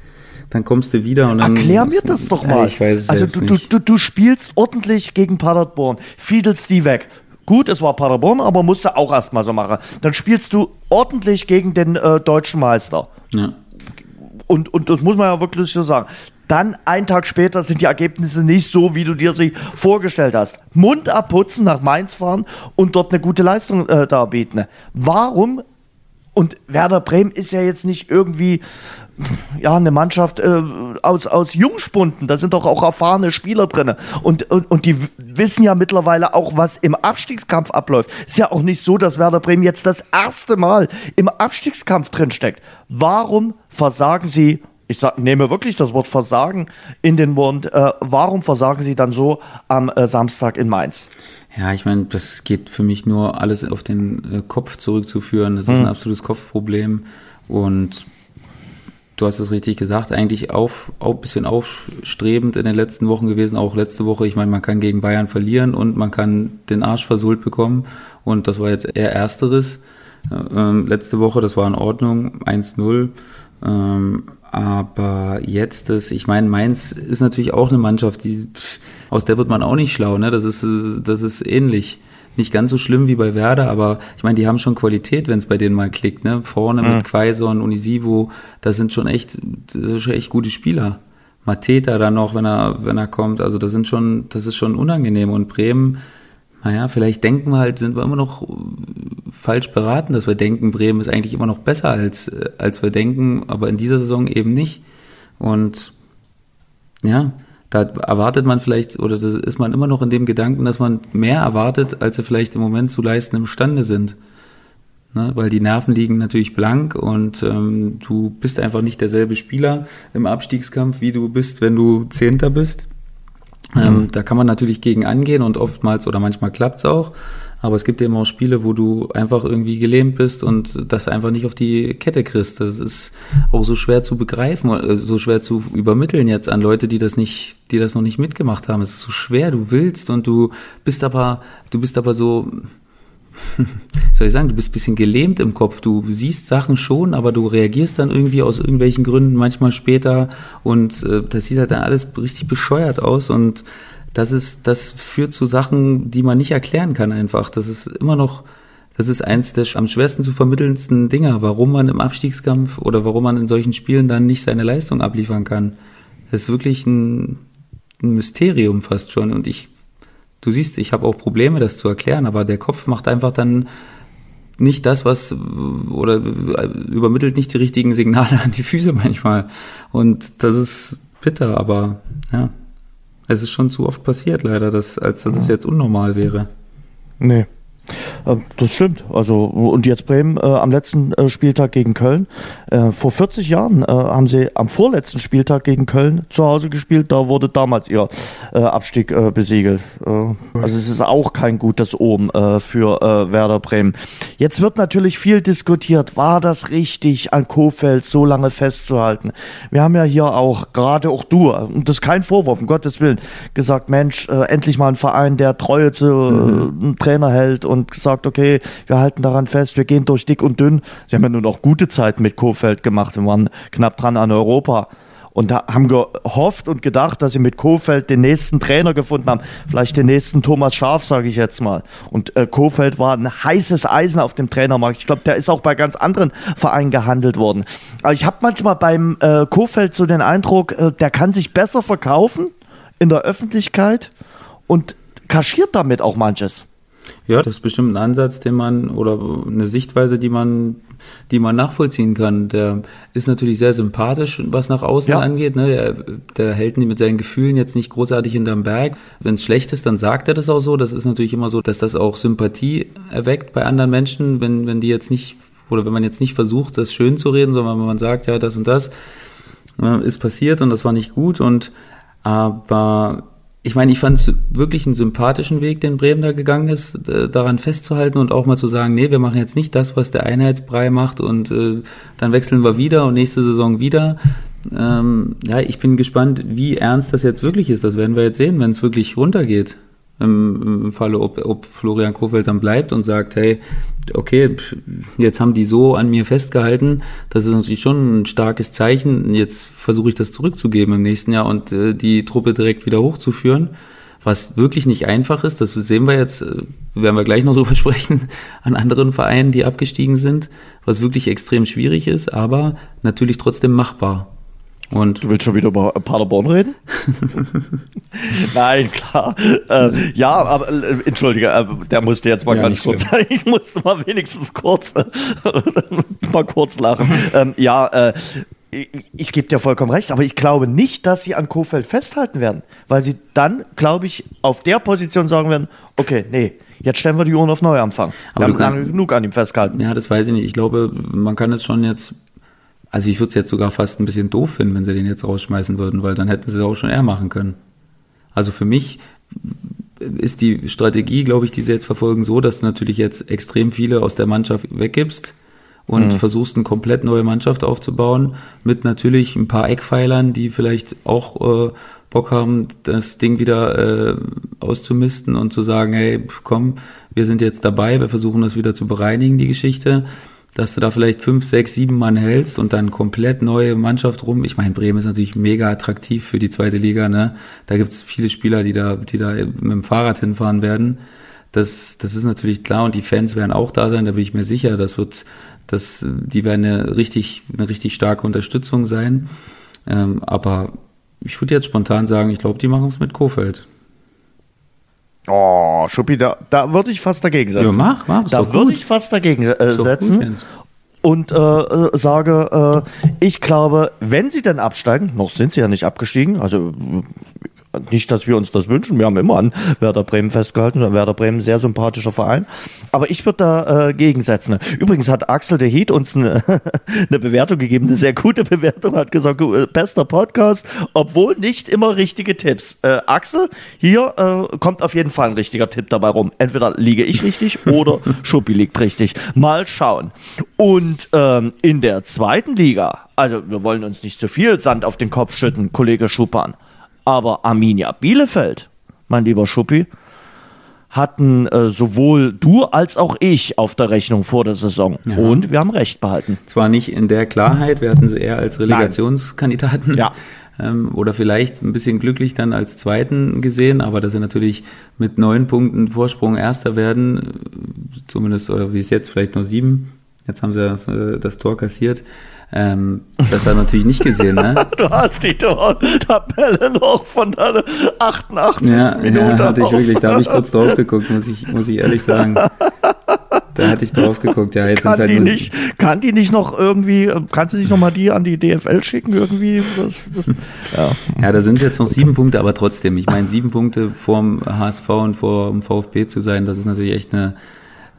Speaker 3: dann kommst du wieder und dann.
Speaker 2: Erklär mir das doch mal.
Speaker 3: ich weiß es
Speaker 2: also du, du, du, du spielst ordentlich gegen Paderborn, fiedelst die weg. Gut, es war Paderborn, aber musste auch erstmal so machen. Dann spielst du ordentlich gegen den äh, deutschen Meister.
Speaker 3: Ja.
Speaker 2: Und, und das muss man ja wirklich so sagen. Dann, einen Tag später, sind die Ergebnisse nicht so, wie du dir sie vorgestellt hast. Mund abputzen, nach Mainz fahren und dort eine gute Leistung äh, darbieten. Warum? Und Werder Bremen ist ja jetzt nicht irgendwie ja, eine Mannschaft äh, aus, aus Jungspunden. Da sind doch auch erfahrene Spieler drin. Und, und, und die wissen ja mittlerweile auch, was im Abstiegskampf abläuft. Ist ja auch nicht so, dass Werder Bremen jetzt das erste Mal im Abstiegskampf drinsteckt. Warum versagen sie ich sag, nehme wirklich das Wort Versagen in den Mund. Äh, warum versagen Sie dann so am äh, Samstag in Mainz?
Speaker 3: Ja, ich meine, das geht für mich nur alles auf den äh, Kopf zurückzuführen. Das ist
Speaker 2: Hm.
Speaker 3: ein absolutes Kopfproblem. Und du hast es richtig gesagt, eigentlich auf, auch ein bisschen aufstrebend in den letzten Wochen gewesen, auch letzte Woche. Ich meine, man kann gegen Bayern verlieren und man kann den Arsch versohlt bekommen. Und das war jetzt eher ersteres. Ähm, letzte Woche, das war in Ordnung, 1-0. Ähm, aber jetzt das, ich meine, Mainz ist natürlich auch eine Mannschaft, die, aus der wird man auch nicht schlau, ne? Das ist, das ist ähnlich. Nicht ganz so schlimm wie bei Werder, aber ich meine, die haben schon Qualität, wenn es bei denen mal klickt, ne? Vorne mit Quaison, Unisivo, das sind schon echt, das sind schon echt gute Spieler. Mateta dann noch, wenn er, wenn er kommt, also das sind schon, das ist schon unangenehm. Und Bremen, naja, vielleicht denken wir halt, sind wir immer noch äh, falsch beraten, dass wir denken, Bremen ist eigentlich immer noch besser als, äh, als wir denken, aber in dieser Saison eben nicht. Und ja, da erwartet man vielleicht, oder das ist man immer noch in dem Gedanken, dass man mehr erwartet, als sie vielleicht im Moment zu leisten imstande sind. Ne, weil die Nerven liegen natürlich blank und ähm, du bist einfach nicht derselbe Spieler im Abstiegskampf, wie du bist, wenn du Zehnter bist. Ähm, da kann man natürlich gegen angehen und oftmals oder manchmal klappt's auch. Aber es gibt eben auch Spiele, wo du einfach irgendwie gelähmt bist und das einfach nicht auf die Kette kriegst. Das ist auch so schwer zu begreifen, äh, so schwer zu übermitteln jetzt an Leute, die das nicht, die das noch nicht mitgemacht haben. Es ist so schwer, du willst und du bist aber, du bist aber so, soll ich sagen, du bist ein bisschen gelähmt im Kopf. Du siehst Sachen schon, aber du reagierst dann irgendwie aus irgendwelchen Gründen manchmal später und äh, das sieht halt dann alles richtig bescheuert aus und das ist, das führt zu Sachen, die man nicht erklären kann einfach. Das ist immer noch, das ist eins der am schwersten zu vermittelndsten Dinger, warum man im Abstiegskampf oder warum man in solchen Spielen dann nicht seine Leistung abliefern kann. Das ist wirklich ein, ein Mysterium fast schon und ich du siehst, ich habe auch Probleme, das zu erklären, aber der Kopf macht einfach dann nicht das, was oder übermittelt nicht die richtigen Signale an die Füße manchmal. Und das ist bitter, aber ja, es ist schon zu oft passiert leider, dass, als dass es jetzt unnormal wäre.
Speaker 2: Nee. Äh, Das stimmt. Also und jetzt Bremen äh, am letzten äh, Spieltag gegen Köln. Äh, vor 40 Jahren äh, haben sie am vorletzten Spieltag gegen Köln zu Hause gespielt. Da wurde damals ihr äh, Abstieg äh, besiegelt. Äh, also es ist auch kein gutes Omen äh, für äh, Werder Bremen. Jetzt wird natürlich viel diskutiert. War das richtig, an Kofeld so lange festzuhalten? Wir haben ja hier auch gerade auch du und das ist kein Vorwurf, um Gottes Willen, gesagt, Mensch, äh, endlich mal ein Verein, der Treue zu äh, einem Trainer hält und gesagt, okay, wir halten daran fest, wir gehen durch dick und dünn. Sie haben ja nun auch gute Zeiten mit Kofeld gemacht, wir waren knapp dran an Europa. Und haben gehofft und gedacht, dass sie mit Kofeld den nächsten Trainer gefunden haben. Vielleicht den nächsten Thomas Schaf, sage ich jetzt mal. Und äh, Kofeld war ein heißes Eisen auf dem Trainermarkt. Ich glaube, der ist auch bei ganz anderen Vereinen gehandelt worden. Aber ich habe manchmal beim äh, Kofeld so den Eindruck, äh, der kann sich besser verkaufen in der Öffentlichkeit und kaschiert damit auch manches.
Speaker 3: Ja, das ist bestimmt ein Ansatz, den man oder eine Sichtweise, die man, die man nachvollziehen kann. Der ist natürlich sehr sympathisch, was nach außen
Speaker 2: Ja.
Speaker 3: angeht. Ne? Der, der hält mit seinen Gefühlen jetzt nicht großartig hinterm Berg. Wenn es schlecht ist, dann sagt er das auch so. Das ist natürlich immer so, dass das auch Sympathie erweckt bei anderen Menschen, wenn, wenn die jetzt nicht, oder wenn man jetzt nicht versucht, das schön zu reden, sondern wenn man sagt, ja, das und das äh, ist passiert und das war nicht gut und aber ich meine, ich fand es wirklich einen sympathischen Weg, den Bremen da gegangen ist, daran festzuhalten und auch mal zu sagen, nee, wir machen jetzt nicht das, was der Einheitsbrei macht und äh, dann wechseln wir wieder und nächste Saison wieder. Ähm, ja, ich bin gespannt, wie ernst das jetzt wirklich ist. Das werden wir jetzt sehen, wenn es wirklich runtergeht. Im, Falle, ob, ob Florian Kofeld dann bleibt und sagt, hey, okay, jetzt haben die so an mir festgehalten, das ist natürlich schon ein starkes Zeichen. Jetzt versuche ich das zurückzugeben im nächsten Jahr und äh, die Truppe direkt wieder hochzuführen was wirklich nicht einfach ist. Das sehen wir jetzt, äh, werden wir gleich noch drüber sprechen, an anderen Vereinen, die abgestiegen sind, was wirklich extrem schwierig ist, aber natürlich trotzdem machbar.
Speaker 2: Und du willst schon wieder über Paderborn reden? Nein, klar. Äh, ja, aber äh, entschuldige, äh, der musste jetzt mal ja, ganz kurz. ich musste mal wenigstens kurz mal kurz lachen. Ähm, ja, äh, ich, ich gebe dir vollkommen recht, aber ich glaube nicht, dass sie an Kofeld festhalten werden, weil sie dann, glaube ich, auf der Position sagen werden, okay, nee, jetzt stellen wir die Uhren auf Neuanfang.
Speaker 3: Aber wir haben lange genug an ihm festgehalten. Ja, das weiß ich nicht. Ich glaube, man kann es schon jetzt, also ich würde es jetzt sogar fast ein bisschen doof finden, wenn sie den jetzt rausschmeißen würden, weil dann hätten sie es auch schon eher machen können. Also für mich ist die Strategie, glaube ich, die sie jetzt verfolgen, so, dass du natürlich jetzt extrem viele aus der Mannschaft weggibst und mhm. versuchst eine komplett neue Mannschaft aufzubauen mit natürlich ein paar Eckpfeilern, die vielleicht auch äh, Bock haben, das Ding wieder äh, auszumisten und zu sagen, hey, komm, wir sind jetzt dabei, wir versuchen das wieder zu bereinigen, die Geschichte, dass du da vielleicht fünf, sechs, sieben Mann hältst und dann komplett neue Mannschaft rum. Ich meine, Bremen ist natürlich mega attraktiv für die zweite Liga, ne? Da gibt's viele Spieler, die da, die da mit dem Fahrrad hinfahren werden. Das, das ist natürlich klar und die Fans werden auch da sein, da bin ich mir sicher. Das wird das, die werden eine richtig, eine richtig starke Unterstützung sein. Ähm, aber ich würde jetzt spontan sagen, ich glaube, die machen es mit Kofeld.
Speaker 2: Oh, Schuppi, da, da würde ich fast dagegen setzen. Ja,
Speaker 3: mach, mach.
Speaker 2: Da würde ich fast dagegen äh, setzen. Und äh, äh, sage, äh, ich glaube, wenn sie dann absteigen, noch sind sie ja nicht abgestiegen, also nicht, dass wir uns das wünschen. Wir haben immer an Werder Bremen festgehalten. Werder Bremen sehr sympathischer Verein. Aber ich würde da äh, gegensetzen. Übrigens hat Axel de Heat uns eine, eine Bewertung gegeben, eine sehr gute Bewertung, hat gesagt, äh, bester Podcast, obwohl nicht immer richtige Tipps. Äh, Axel, hier äh, kommt auf jeden Fall ein richtiger Tipp dabei rum. Entweder liege ich richtig oder Schuppi liegt richtig. Mal schauen. Und ähm, in der zweiten Liga, also wir wollen uns nicht zu viel Sand auf den Kopf schütten, Kollege Schupan. Aber Arminia Bielefeld, mein lieber Schuppi, hatten äh, sowohl du als auch ich auf der Rechnung vor der Saison. Ja. Und wir haben recht behalten.
Speaker 3: Zwar nicht in der Klarheit, wir hatten sie eher als Relegationskandidaten. Ja. Ähm, oder vielleicht ein bisschen glücklich dann als Zweiten gesehen, aber dass sie natürlich mit neun Punkten Vorsprung Erster werden, zumindest, oder wie es jetzt, vielleicht nur sieben. Jetzt haben sie das, äh, das Tor kassiert. Ähm, das hat er natürlich nicht gesehen, ne?
Speaker 2: du hast die Tabelle noch von deiner 88. Ja, Minute.
Speaker 3: Ja, hatte ich wirklich, da habe ich kurz drauf geguckt, muss ich, muss ich ehrlich sagen. Da hatte ich drauf geguckt, ja, jetzt
Speaker 2: kann halt die nicht, Kann die nicht noch irgendwie, kannst du nicht noch mal die an die DFL schicken irgendwie? Das, das,
Speaker 3: ja. ja, da sind es jetzt noch sieben Punkte, aber trotzdem, ich meine, sieben Punkte vorm HSV und vor dem VfB zu sein, das ist natürlich echt eine,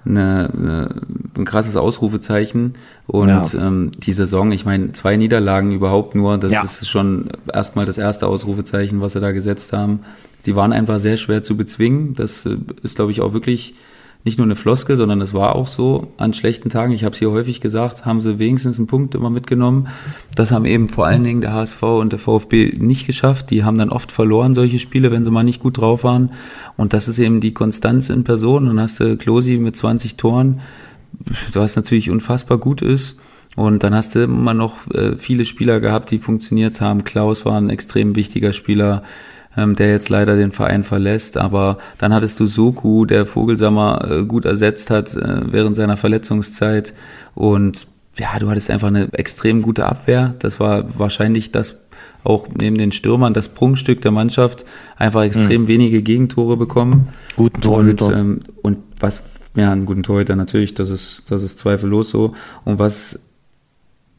Speaker 3: eine, eine, ein krasses Ausrufezeichen. Und ja. ähm, die Saison, ich meine, zwei Niederlagen überhaupt nur, das ja. ist schon erstmal das erste Ausrufezeichen, was sie da gesetzt haben. Die waren einfach sehr schwer zu bezwingen. Das äh, ist, glaube ich, auch wirklich nicht nur eine Floskel, sondern es war auch so an schlechten Tagen, ich habe es hier häufig gesagt, haben sie wenigstens einen Punkt immer mitgenommen. Das haben eben vor allen Dingen der HSV und der VfB nicht geschafft. Die haben dann oft verloren, solche Spiele, wenn sie mal nicht gut drauf waren. Und das ist eben die Konstanz in Person. Und dann hast du Klosi mit 20 Toren, was natürlich unfassbar gut ist. Und dann hast du immer noch äh, viele Spieler gehabt, die funktioniert haben. Klaus war ein extrem wichtiger Spieler ähm, der jetzt leider den Verein verlässt. Aber dann hattest du Soku, der Vogelsammer äh, gut ersetzt hat äh, während seiner Verletzungszeit. Und ja, du hattest einfach eine extrem gute Abwehr. Das war wahrscheinlich das auch neben den Stürmern das Prunkstück der Mannschaft. Einfach extrem mhm. wenige Gegentore bekommen.
Speaker 2: Guten Torhüter.
Speaker 3: Und, ähm, und was, ja, einen guten Torhüter natürlich, das ist, das ist zweifellos so. Und was,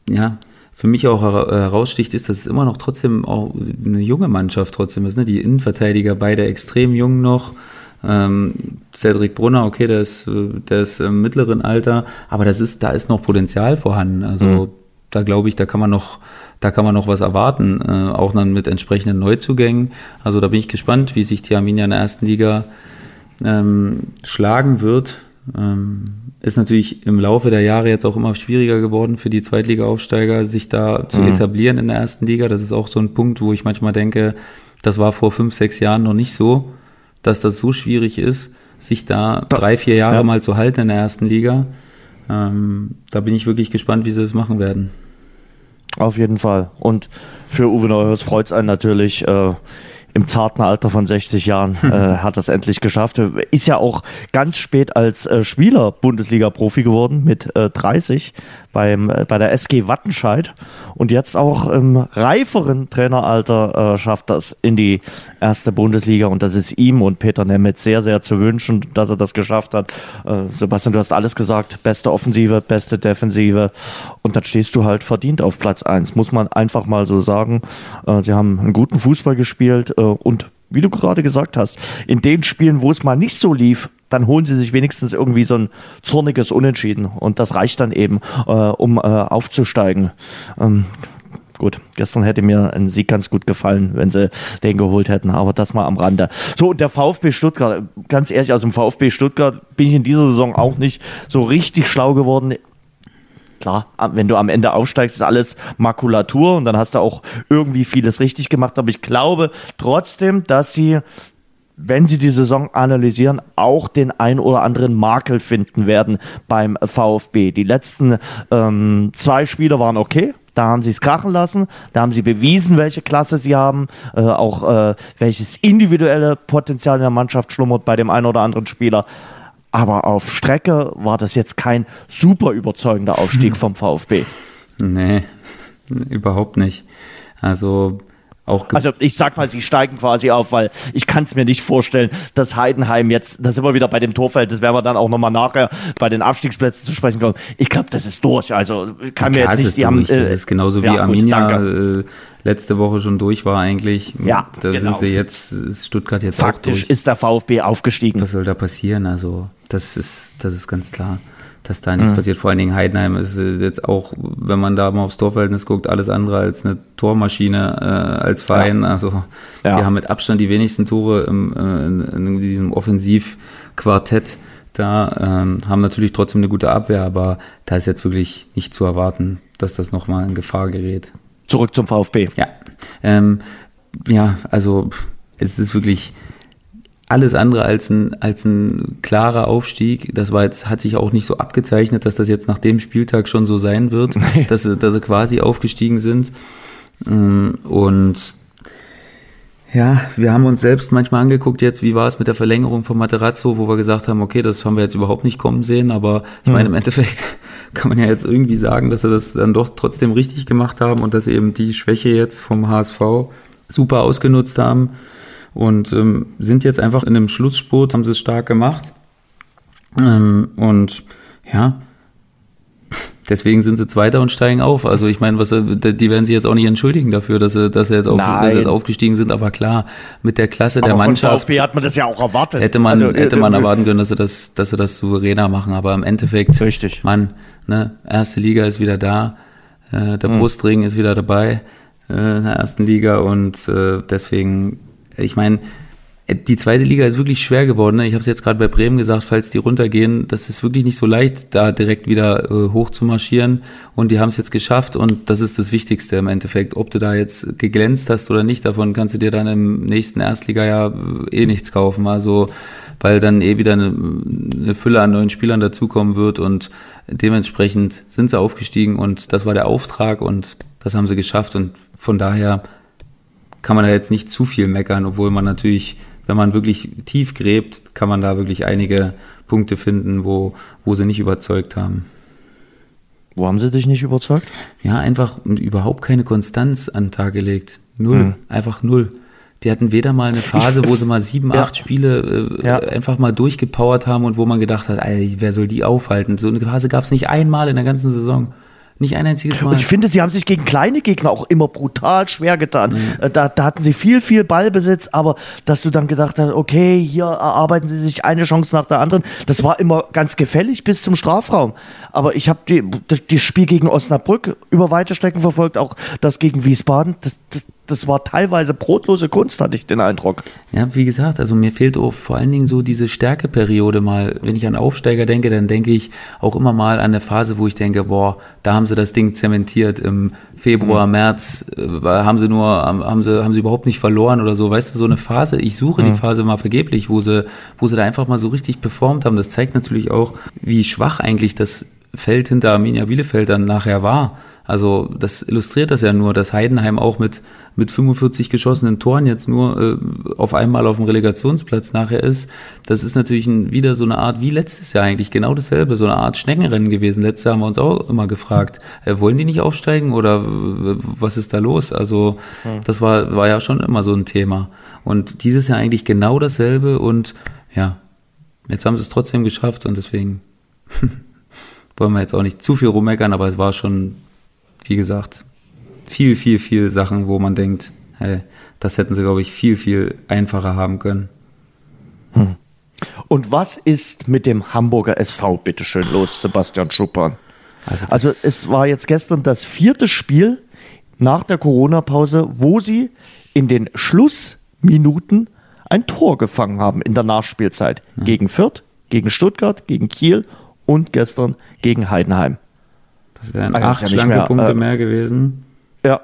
Speaker 3: ja, für mich auch äh, heraussticht, ist, dass es immer noch trotzdem auch eine junge Mannschaft trotzdem ist. Ne? Die Innenverteidiger beide extrem jung noch. Ähm, Cedric Brunner, okay, der ist, äh, der ist im mittleren Alter, aber das ist, da ist noch Potenzial vorhanden. Also mhm. da glaube ich, da kann man noch, da kann man noch was erwarten, äh, auch dann mit entsprechenden Neuzugängen. Also da bin ich gespannt, wie sich die Arminia in der ersten Liga ähm, schlagen wird. Ähm, ist natürlich im Laufe der Jahre jetzt auch immer schwieriger geworden für die Zweitliga-Aufsteiger, sich da zu mhm. etablieren in der ersten Liga. Das ist auch so ein Punkt, wo ich manchmal denke, das war vor fünf, sechs Jahren noch nicht so. dass das so schwierig ist, sich da drei, vier Jahre ja. mal zu halten in der ersten Liga. Ähm, da bin ich wirklich gespannt, wie sie das machen werden.
Speaker 2: Auf jeden Fall. Und für Uwe Neuhaus freut es einen natürlich, äh, im zarten Alter von 60 Jahren äh, hat das endlich geschafft. Ist ja auch ganz spät als äh, Spieler Bundesliga-Profi geworden mit äh, 30 beim, äh, bei der SG Wattenscheid und jetzt auch im reiferen Traineralter äh, schafft das in die erste Bundesliga und das ist ihm und Peter Nemetz sehr, sehr zu wünschen, dass er das geschafft hat. Äh, Sebastian, du hast alles gesagt, beste Offensive, beste Defensive und dann stehst du halt verdient auf Platz eins, muss man einfach mal so sagen. Äh, sie haben einen guten Fußball gespielt äh, und wie du gerade gesagt hast, in den Spielen, wo es mal nicht so lief, dann holen sie sich wenigstens irgendwie so ein zorniges Unentschieden. Und das reicht dann eben, äh, um äh, aufzusteigen. Ähm, gut, gestern hätte mir ein Sieg ganz gut gefallen, wenn sie den geholt hätten, aber das mal am Rande. So, und der VfB Stuttgart, ganz ehrlich, aus dem VfB Stuttgart bin ich in dieser Saison auch nicht so richtig schlau geworden. Klar, wenn du am Ende aufsteigst, ist alles Makulatur und dann hast du auch irgendwie vieles richtig gemacht. Aber ich glaube trotzdem, dass sie wenn Sie die Saison analysieren, auch den ein oder anderen Makel finden werden beim VfB. Die letzten ähm, zwei Spiele waren okay. Da haben sie es krachen lassen. Da haben sie bewiesen, welche Klasse sie haben, äh, auch äh, welches individuelle Potenzial in der Mannschaft schlummert bei dem einen oder anderen Spieler. Aber auf Strecke war das jetzt kein super überzeugender Aufstieg vom VfB.
Speaker 3: Nee, überhaupt nicht. Also auch
Speaker 2: also ich sag mal, sie steigen quasi auf, weil ich kann es mir nicht vorstellen, dass Heidenheim jetzt, da sind wir wieder bei dem Torfeld, das werden wir dann auch nochmal nachher bei den Abstiegsplätzen zu sprechen kommen. Ich glaube, das ist durch. Also kann ja, mir jetzt nicht,
Speaker 3: die haben. Äh, das ist genauso wie ja, Arminia äh, letzte Woche schon durch war eigentlich.
Speaker 2: Ja,
Speaker 3: da genau. sind sie jetzt, ist Stuttgart jetzt
Speaker 2: Faktisch
Speaker 3: auch durch.
Speaker 2: ist der VfB aufgestiegen.
Speaker 3: Was soll da passieren? Also das ist, das ist ganz klar dass da nichts mhm. passiert. Vor allen Dingen Heidenheim ist jetzt auch, wenn man da mal aufs Torverhältnis guckt, alles andere als eine Tormaschine äh, als Verein. Ja. Also ja. die haben mit Abstand die wenigsten Tore im, äh, in, in diesem Offensivquartett. Da ähm, haben natürlich trotzdem eine gute Abwehr, aber da ist jetzt wirklich nicht zu erwarten, dass das nochmal in Gefahr gerät.
Speaker 2: Zurück zum VfB.
Speaker 3: Ja, ähm, ja, also es ist wirklich alles andere als ein, als ein klarer Aufstieg. Das war jetzt, hat sich auch nicht so abgezeichnet, dass das jetzt nach dem Spieltag schon so sein wird, nee. dass, sie, dass sie quasi aufgestiegen sind. Mm, und ja, wir haben uns selbst manchmal angeguckt jetzt, wie war es mit der Verlängerung von Materazzo, wo wir gesagt haben, okay, das haben wir jetzt überhaupt nicht kommen sehen, aber ich mhm. meine, im Endeffekt kann man ja jetzt irgendwie sagen, dass sie das dann doch trotzdem richtig gemacht haben und dass sie eben die Schwäche jetzt vom HSV super ausgenutzt haben und ähm, sind jetzt einfach in einem Schlussspurt, haben sie es stark gemacht. Ähm, und ja, deswegen sind sie Zweiter und steigen auf. Also ich meine, was die werden sich jetzt auch nicht entschuldigen dafür, dass sie, dass sie, jetzt, auf, dass sie jetzt aufgestiegen sind. Aber klar, mit der Klasse aber der Mannschaft
Speaker 2: VfB hat man das ja auch erwartet.
Speaker 3: Hätte man, also, hätte man äh, erwarten können, dass sie das, dass sie das souveräner machen. Aber im Endeffekt,
Speaker 2: richtig.
Speaker 3: Mann, ne, erste Liga ist wieder da, äh, der mhm. Brustring ist wieder dabei äh, in der ersten Liga und äh, deswegen ich meine, die zweite Liga ist wirklich schwer geworden. Ne? Ich habe es jetzt gerade bei Bremen gesagt, falls die runtergehen, das ist wirklich nicht so leicht, da direkt wieder äh, hoch zu marschieren. Und die haben es jetzt geschafft und das ist das Wichtigste im Endeffekt. Ob du da jetzt geglänzt hast oder nicht, davon kannst du dir dann im nächsten Erstligajahr äh, eh nichts kaufen. Also weil dann eh wieder eine, eine Fülle an neuen Spielern dazukommen wird und dementsprechend sind sie aufgestiegen und das war der Auftrag und das haben sie geschafft und von daher kann man da jetzt nicht zu viel meckern, obwohl man natürlich, wenn man wirklich tief gräbt, kann man da wirklich einige Punkte finden, wo, wo sie nicht überzeugt haben.
Speaker 2: Wo haben sie dich nicht überzeugt?
Speaker 3: Ja, einfach überhaupt keine Konstanz an den Tag gelegt. Null. Hm. Einfach null. Die hatten weder mal eine Phase, wo sie mal sieben, ja. acht Spiele äh, ja. einfach mal durchgepowert haben und wo man gedacht hat, ey, wer soll die aufhalten? So eine Phase gab es nicht einmal in der ganzen Saison. Nicht ein einziges Mal.
Speaker 2: Und ich finde, sie haben sich gegen kleine Gegner auch immer brutal schwer getan. Mhm. Da, da, hatten sie viel, viel Ballbesitz, aber dass du dann gedacht hast, okay, hier erarbeiten sie sich eine Chance nach der anderen, das war immer ganz gefällig bis zum Strafraum. Aber ich habe die, das Spiel gegen Osnabrück über weite Strecken verfolgt, auch das gegen Wiesbaden. Das, das, das war teilweise brotlose Kunst, hatte ich den Eindruck.
Speaker 3: Ja, wie gesagt, also mir fehlt auch vor allen Dingen so diese Stärkeperiode mal. Wenn ich an Aufsteiger denke, dann denke ich auch immer mal an eine Phase, wo ich denke, boah, da haben sie das Ding zementiert im Februar, mhm. März, äh, haben sie nur, haben sie, haben sie überhaupt nicht verloren oder so. Weißt du, so eine Phase, ich suche mhm. die Phase mal vergeblich, wo sie, wo sie da einfach mal so richtig performt haben. Das zeigt natürlich auch, wie schwach eigentlich das Feld hinter Arminia Bielefeld dann nachher war. Also das illustriert das ja nur, dass Heidenheim auch mit, mit 45 geschossenen Toren jetzt nur äh, auf einmal auf dem Relegationsplatz nachher ist. Das ist natürlich ein, wieder so eine Art, wie letztes Jahr eigentlich, genau dasselbe, so eine Art Schneckenrennen gewesen. Letztes Jahr haben wir uns auch immer gefragt, äh, wollen die nicht aufsteigen oder was ist da los? Also hm. das war, war ja schon immer so ein Thema. Und dieses Jahr eigentlich genau dasselbe und ja, jetzt haben sie es trotzdem geschafft und deswegen wollen wir jetzt auch nicht zu viel rummeckern, aber es war schon wie gesagt, viel, viel, viel Sachen, wo man denkt, hey, das hätten sie, glaube ich, viel, viel einfacher haben können.
Speaker 2: Hm. Und was ist mit dem Hamburger SV, bitteschön, los, Sebastian Schuppan? Also, also es war jetzt gestern das vierte Spiel nach der Corona-Pause, wo sie in den Schlussminuten ein Tor gefangen haben in der Nachspielzeit. Mhm. Gegen Fürth, gegen Stuttgart, gegen Kiel und gestern gegen Heidenheim.
Speaker 3: Das wären also acht ja schlanke mehr, Punkte äh, mehr gewesen.
Speaker 2: Ja,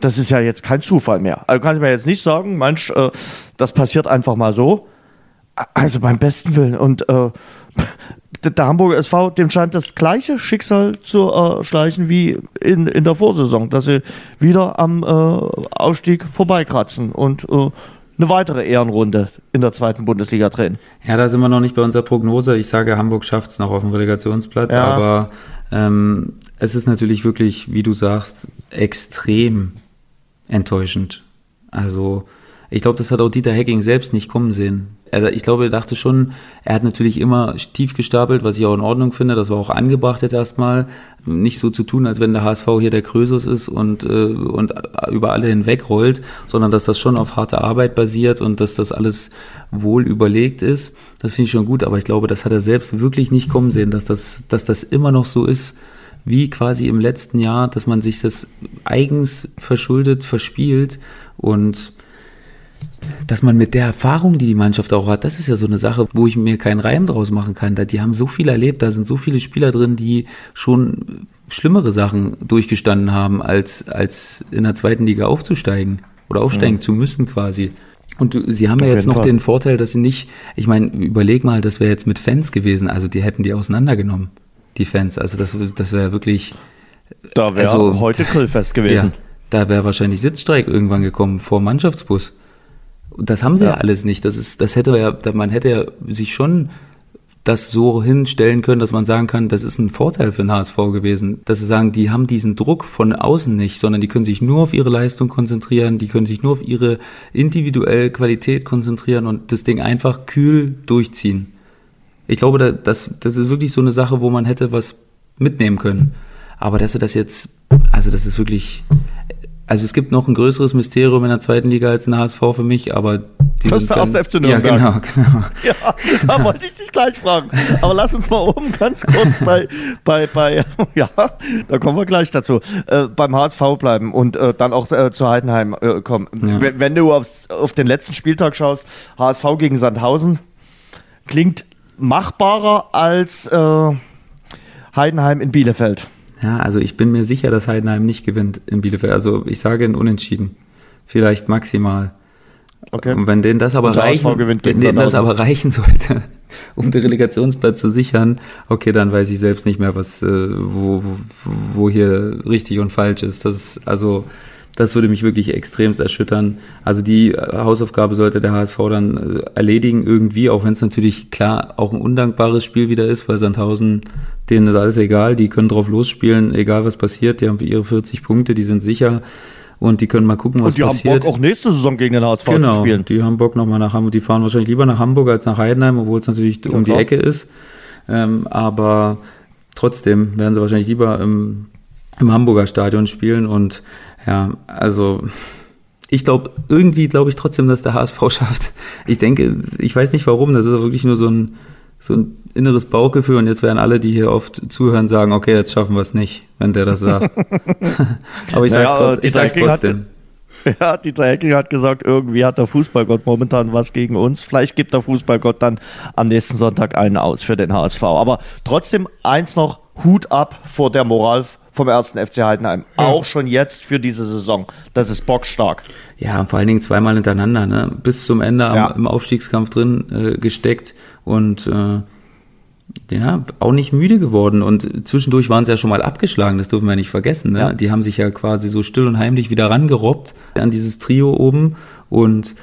Speaker 2: das ist ja jetzt kein Zufall mehr. Also kann ich mir jetzt nicht sagen, manch, äh, das passiert einfach mal so. Also beim besten Willen. Und äh, der Hamburger SV, dem scheint das gleiche Schicksal zu erschleichen wie in, in der Vorsaison, dass sie wieder am äh, Ausstieg vorbeikratzen und äh, eine weitere Ehrenrunde in der zweiten Bundesliga drehen.
Speaker 3: Ja, da sind wir noch nicht bei unserer Prognose. Ich sage, Hamburg schafft es noch auf dem Relegationsplatz, ja. aber ähm, es ist natürlich wirklich, wie du sagst, extrem enttäuschend. Also ich glaube, das hat auch Dieter Hecking selbst nicht kommen sehen. Er, ich glaube, er dachte schon, er hat natürlich immer tief gestapelt, was ich auch in Ordnung finde. Das war auch angebracht jetzt erstmal. Nicht so zu tun, als wenn der HSV hier der Krösus ist und, äh, und über alle hinweg rollt, sondern dass das schon auf harte Arbeit basiert und dass das alles wohl überlegt ist. Das finde ich schon gut, aber ich glaube, das hat er selbst wirklich nicht kommen sehen, dass das, dass das immer noch so ist wie quasi im letzten Jahr, dass man sich das eigens verschuldet, verspielt und dass man mit der Erfahrung, die die Mannschaft auch hat, das ist ja so eine Sache, wo ich mir keinen Reim draus machen kann. Die haben so viel erlebt, da sind so viele Spieler drin, die schon schlimmere Sachen durchgestanden haben, als, als in der zweiten Liga aufzusteigen oder aufsteigen mhm. zu müssen quasi. Und sie haben ja jetzt noch Fall. den Vorteil, dass sie nicht, ich meine, überleg mal, das wäre jetzt mit Fans gewesen, also die hätten die auseinandergenommen die Fans. Also das, das wäre wirklich.
Speaker 2: Da wäre also, heute Grillfest gewesen. Ja,
Speaker 3: da wäre wahrscheinlich Sitzstreik irgendwann gekommen vor Mannschaftsbus. Und das haben sie ja. ja, alles nicht. Das ist, das hätte ja, man hätte ja sich schon das so hinstellen können, dass man sagen kann, das ist ein Vorteil für den HSV gewesen, dass sie sagen, die haben diesen Druck von außen nicht, sondern die können sich nur auf ihre Leistung konzentrieren, die können sich nur auf ihre individuelle Qualität konzentrieren und das Ding einfach kühl durchziehen. Ich glaube, das, das ist wirklich so eine Sache, wo man hätte was mitnehmen können. Aber dass er das jetzt, also das ist wirklich, also es gibt noch ein größeres Mysterium in der zweiten Liga als ein HSV für mich, aber
Speaker 2: die das ist der erste FC Nürnberg. Ja, genau, genau. Ja, da wollte ich dich gleich fragen. Aber lass uns mal oben ganz kurz bei, bei, bei, ja, da kommen wir gleich dazu, äh, beim HSV bleiben und äh, dann auch äh, zu Heidenheim äh, kommen. Ja. Wenn du aufs, auf den letzten Spieltag schaust, HSV gegen Sandhausen, klingt machbarer als äh, Heidenheim in Bielefeld.
Speaker 3: Ja, also ich bin mir sicher, dass Heidenheim nicht gewinnt in Bielefeld. Also ich sage ein Unentschieden. Vielleicht maximal. Okay. Und wenn denen das aber reichen, wenn denen das aber reichen sollte, um den Relegationsplatz zu sichern, okay, dann weiß ich selbst nicht mehr, was, äh, wo, wo hier richtig und falsch ist. Das ist also das würde mich wirklich extremst erschüttern. Also die Hausaufgabe sollte der HSV dann äh, erledigen irgendwie, auch wenn es natürlich klar auch ein undankbares Spiel wieder ist, weil Sandhausen, denen ist alles egal, die können drauf losspielen, egal was passiert, die haben ihre 40 Punkte, die sind sicher und die können mal gucken, was passiert. Und die passiert. haben
Speaker 2: Bock auch nächste Saison gegen den HSV
Speaker 3: genau,
Speaker 2: zu spielen.
Speaker 3: die haben Bock nochmal nach Hamburg, die fahren wahrscheinlich lieber nach Hamburg als nach Heidenheim, obwohl es natürlich ja, um die Ecke ist. Ähm, aber trotzdem werden sie wahrscheinlich lieber im, im Hamburger Stadion spielen und ja, also ich glaube, irgendwie glaube ich trotzdem, dass der HSV schafft. Ich denke, ich weiß nicht warum, das ist wirklich nur so ein, so ein inneres Bauchgefühl und jetzt werden alle, die hier oft zuhören, sagen, okay, jetzt schaffen wir es nicht, wenn der das sagt. Aber ich sag's, naja, trotz, ich sag's trotzdem.
Speaker 2: Ja, Dieter Hecking hat gesagt, irgendwie hat der Fußballgott momentan was gegen uns. Vielleicht gibt der Fußballgott dann am nächsten Sonntag einen aus für den HSV. Aber trotzdem eins noch, Hut ab vor der Moral vom ersten FC Heidenheim. Ja. Auch schon jetzt für diese Saison. Das ist bockstark.
Speaker 3: Ja, vor allen Dingen zweimal hintereinander, ne? bis zum Ende ja. im Aufstiegskampf drin äh, gesteckt und äh, ja, auch nicht müde geworden. Und zwischendurch waren sie ja schon mal abgeschlagen, das dürfen wir nicht vergessen. Ne? Ja. Die haben sich ja quasi so still und heimlich wieder rangerobbt an dieses Trio oben. Und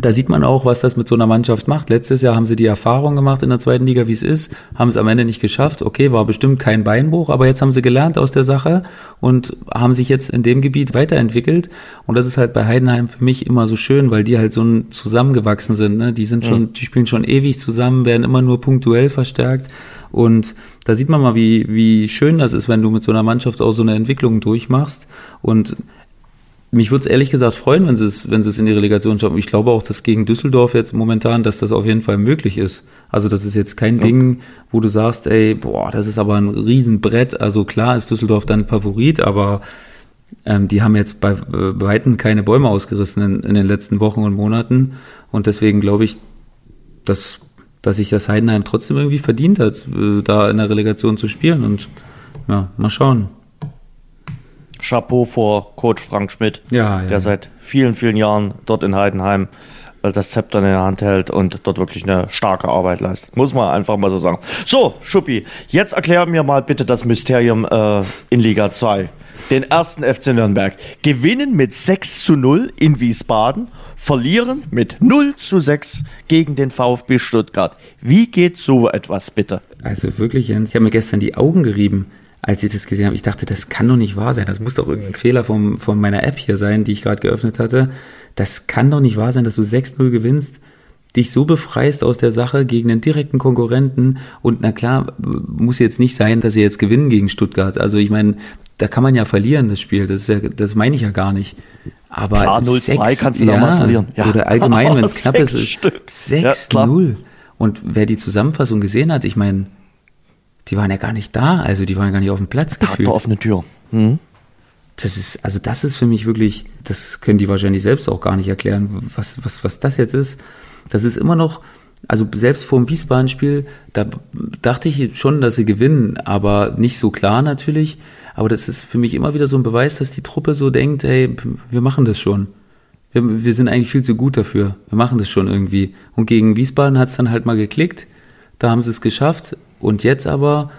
Speaker 3: da sieht man auch, was das mit so einer Mannschaft macht. Letztes Jahr haben sie die Erfahrung gemacht in der zweiten Liga, wie es ist, haben es am Ende nicht geschafft. Okay, war bestimmt kein Beinbruch, aber jetzt haben sie gelernt aus der Sache und haben sich jetzt in dem Gebiet weiterentwickelt. Und das ist halt bei Heidenheim für mich immer so schön, weil die halt so zusammengewachsen sind. Ne? Die sind schon, die spielen schon ewig zusammen, werden immer nur punktuell verstärkt. Und da sieht man mal, wie, wie schön das ist, wenn du mit so einer Mannschaft auch so eine Entwicklung durchmachst. Und mich würde es ehrlich gesagt freuen, wenn sie es, wenn sie es in die Relegation schaffen. Ich glaube auch, dass gegen Düsseldorf jetzt momentan, dass das auf jeden Fall möglich ist. Also das ist jetzt kein okay. Ding, wo du sagst, ey, boah, das ist aber ein Riesenbrett. Also klar ist Düsseldorf dann Favorit, aber ähm, die haben jetzt bei, bei äh, Weitem keine Bäume ausgerissen in, in den letzten Wochen und Monaten. Und deswegen glaube ich, dass, dass sich das Heidenheim trotzdem irgendwie verdient hat, äh, da in der Relegation zu spielen. Und ja, mal schauen.
Speaker 2: Chapeau vor Coach Frank Schmidt,
Speaker 3: ja, ja.
Speaker 2: der seit vielen, vielen Jahren dort in Heidenheim äh, das Zepter in der Hand hält und dort wirklich eine starke Arbeit leistet. Muss man einfach mal so sagen. So, Schuppi, jetzt erklär mir mal bitte das Mysterium äh, in Liga 2. Den ersten FC Nürnberg. Gewinnen mit 6 zu 0 in Wiesbaden, verlieren mit 0 zu 6 gegen den VfB Stuttgart. Wie geht so etwas bitte?
Speaker 3: Also wirklich, Jens, ich habe mir gestern die Augen gerieben als ich das gesehen habe, ich dachte, das kann doch nicht wahr sein. Das muss doch irgendein Fehler vom, von meiner App hier sein, die ich gerade geöffnet hatte. Das kann doch nicht wahr sein, dass du 6-0 gewinnst, dich so befreist aus der Sache gegen einen direkten Konkurrenten. Und na klar, muss jetzt nicht sein, dass sie jetzt gewinnen gegen Stuttgart. Also ich meine, da kann man ja verlieren, das Spiel. Das, ist ja, das meine ich ja gar nicht. Aber
Speaker 2: klar, 0-2 kannst du ja, mal verlieren.
Speaker 3: Ja. Oder allgemein, wenn es knapp ist, 6-0. Ja, und wer die Zusammenfassung gesehen hat, ich meine, die waren ja gar nicht da, also die waren gar nicht auf dem Platz
Speaker 2: Tag gefühlt. offene Tür. Hm?
Speaker 3: Das ist, also das ist für mich wirklich, das können die wahrscheinlich selbst auch gar nicht erklären, was, was, was das jetzt ist. Das ist immer noch, also selbst vor dem Wiesbaden-Spiel, da dachte ich schon, dass sie gewinnen, aber nicht so klar natürlich. Aber das ist für mich immer wieder so ein Beweis, dass die Truppe so denkt, hey, wir machen das schon. Wir, wir sind eigentlich viel zu gut dafür. Wir machen das schon irgendwie. Und gegen Wiesbaden hat es dann halt mal geklickt. Da haben sie es geschafft. Und jetzt aber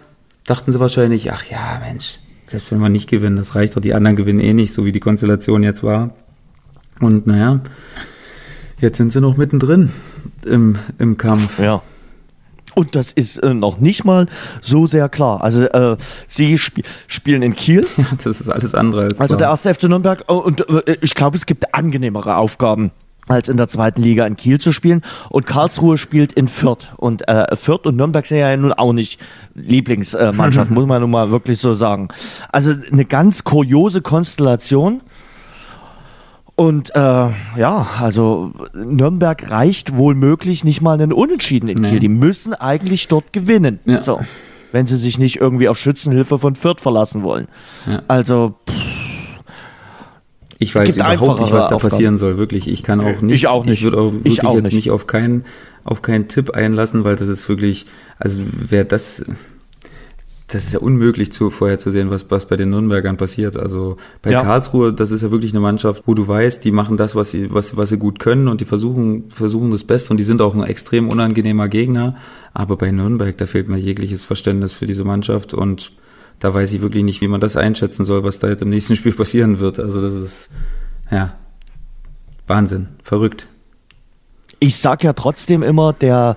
Speaker 3: dachten sie wahrscheinlich, ach ja, Mensch, selbst wenn wir nicht gewinnen, das reicht doch, die anderen gewinnen eh nicht, so wie die Konstellation jetzt war. Und naja, jetzt sind sie noch mittendrin im, im Kampf.
Speaker 2: Ja. Und das ist äh, noch nicht mal so sehr klar. Also äh, sie sp spielen in Kiel.
Speaker 3: Ja, das ist alles andere als
Speaker 2: Also klar. der erste FC Nürnberg. Oh, und äh, ich glaube, es gibt angenehmere Aufgaben als in der zweiten Liga in Kiel zu spielen. Und Karlsruhe spielt in Fürth. Und äh, Fürth und Nürnberg sind ja nun auch nicht Lieblingsmannschaft, muss man nun mal wirklich so sagen. Also eine ganz kuriose Konstellation. Und äh, ja, also Nürnberg reicht wohl möglich nicht mal einen Unentschieden in Kiel. Nee. Die müssen eigentlich dort gewinnen. Ja. So, wenn sie sich nicht irgendwie auf Schützenhilfe von Fürth verlassen wollen. Ja. Also pff,
Speaker 3: ich weiß überhaupt nicht, was da Aufgaben. passieren soll, wirklich. Ich kann auch nicht.
Speaker 2: Ich auch nicht.
Speaker 3: Ich würde auch wirklich auch jetzt nicht. mich auf keinen, auf keinen Tipp einlassen, weil das ist wirklich, also wer das, das ist ja unmöglich zu, vorherzusehen, was, was bei den Nürnbergern passiert. Also bei ja. Karlsruhe, das ist ja wirklich eine Mannschaft, wo du weißt, die machen das, was sie, was, was sie gut können und die versuchen, versuchen das Beste und die sind auch ein extrem unangenehmer Gegner. Aber bei Nürnberg, da fehlt mir jegliches Verständnis für diese Mannschaft und da weiß ich wirklich nicht, wie man das einschätzen soll, was da jetzt im nächsten Spiel passieren wird. Also das ist, ja, Wahnsinn, verrückt.
Speaker 2: Ich sag ja trotzdem immer, der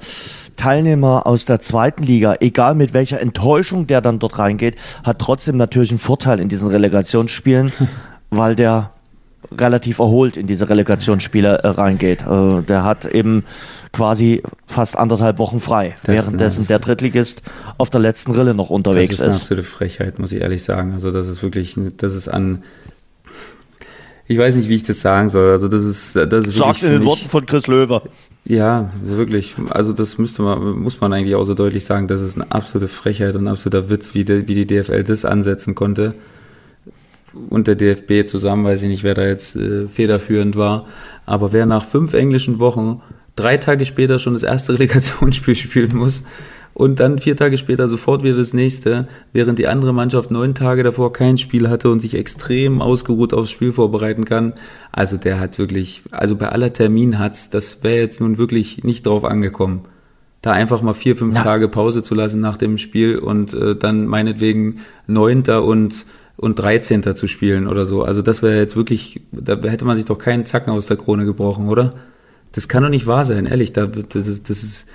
Speaker 2: Teilnehmer aus der zweiten Liga, egal mit welcher Enttäuschung der dann dort reingeht, hat trotzdem natürlich einen Vorteil in diesen Relegationsspielen, weil der relativ erholt in diese Relegationsspiele äh, reingeht. Äh, der hat eben quasi fast anderthalb Wochen frei, das währenddessen der Drittligist auf der letzten Rille noch unterwegs ist.
Speaker 3: Das ist eine absolute Frechheit, muss ich ehrlich sagen. Also das ist wirklich, das ist an, ich weiß nicht, wie ich das sagen soll. Also das ist, das ist
Speaker 2: Sagt in den Worten von Chris Löwer.
Speaker 3: Ja, also wirklich. Also das müsste man, muss man eigentlich auch so deutlich sagen. Das ist eine absolute Frechheit und ein absoluter Witz, wie die, wie die DFL das ansetzen konnte und der DFB zusammen, weiß ich nicht, wer da jetzt äh, federführend war, aber wer nach fünf englischen Wochen drei Tage später schon das erste Relegationsspiel spielen muss und dann vier Tage später sofort wieder das nächste, während die andere Mannschaft neun Tage davor kein Spiel hatte und sich extrem ausgeruht aufs Spiel vorbereiten kann. Also der hat wirklich, also bei aller Termin hat's, das wäre jetzt nun wirklich nicht drauf angekommen. Da einfach mal vier, fünf ja. Tage Pause zu lassen nach dem Spiel und äh, dann meinetwegen neunter und und 13. zu spielen oder so. Also das wäre jetzt wirklich, da hätte man sich doch keinen Zacken aus der Krone gebrochen, oder? Das kann doch nicht wahr sein, ehrlich. Da, das ist, das ist,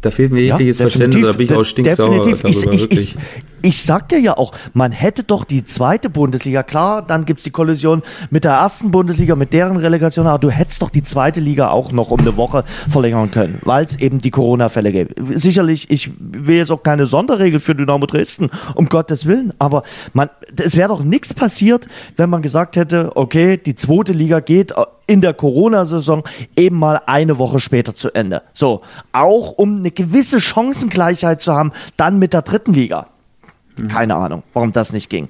Speaker 3: da fehlt mir jegliches ja, Verständnis, da bin ich auch stinksauer
Speaker 2: darüber, ich, ich, ich, ich sag dir ja auch, man hätte doch die zweite Bundesliga, klar, dann gibt's die Kollision mit der ersten Bundesliga, mit deren Relegation, aber du hättest doch die zweite Liga auch noch um eine Woche verlängern können, weil es eben die Corona-Fälle gibt. Sicherlich, ich will jetzt auch keine Sonderregel für Dynamo Dresden, um Gottes Willen, aber man, es wäre doch nichts passiert, wenn man gesagt hätte, okay, die zweite Liga geht in der Corona-Saison eben mal eine Woche später zu Ende. So, auch um eine gewisse Chancengleichheit zu haben, dann mit der dritten Liga. Mhm. Keine Ahnung, warum das nicht ging.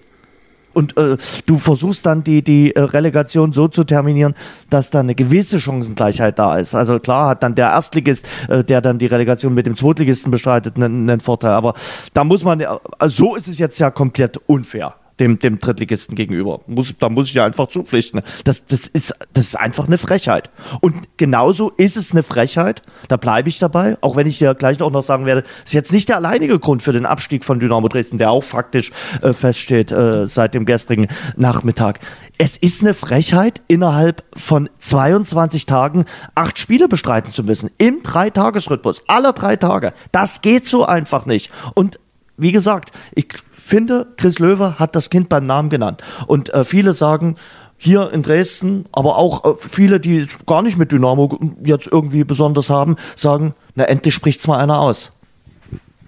Speaker 2: Und äh, du versuchst dann die, die äh, Relegation so zu terminieren, dass da eine gewisse Chancengleichheit da ist. Also klar hat dann der Erstligist, äh, der dann die Relegation mit dem Zweitligisten bestreitet, einen, einen Vorteil. Aber da muss man, also so ist es jetzt ja komplett unfair dem, dem Drittligisten gegenüber. Muss, da muss ich ja einfach zupflichten. Das, das, ist, das ist einfach eine Frechheit. Und genauso ist es eine Frechheit, da bleibe ich dabei, auch wenn ich dir gleich auch noch sagen werde, ist jetzt nicht der alleinige Grund für den Abstieg von Dynamo Dresden, der auch faktisch äh, feststeht äh, seit dem gestrigen Nachmittag. Es ist eine Frechheit, innerhalb von 22 Tagen acht Spiele bestreiten zu müssen. Im Dreitagesrhythmus. Alle drei Tage. Das geht so einfach nicht. Und wie gesagt, ich finde, Chris Löwe hat das Kind beim Namen genannt. Und äh, viele sagen, hier in Dresden, aber auch äh, viele, die gar nicht mit Dynamo jetzt irgendwie besonders haben, sagen, na endlich spricht's mal einer aus.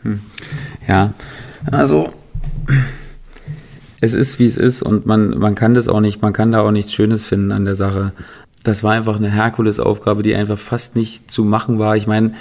Speaker 3: Hm. Ja, also es ist wie es ist und man, man kann das auch nicht, man kann da auch nichts Schönes finden an der Sache. Das war einfach eine Herkulesaufgabe, die einfach fast nicht zu machen war. Ich meine,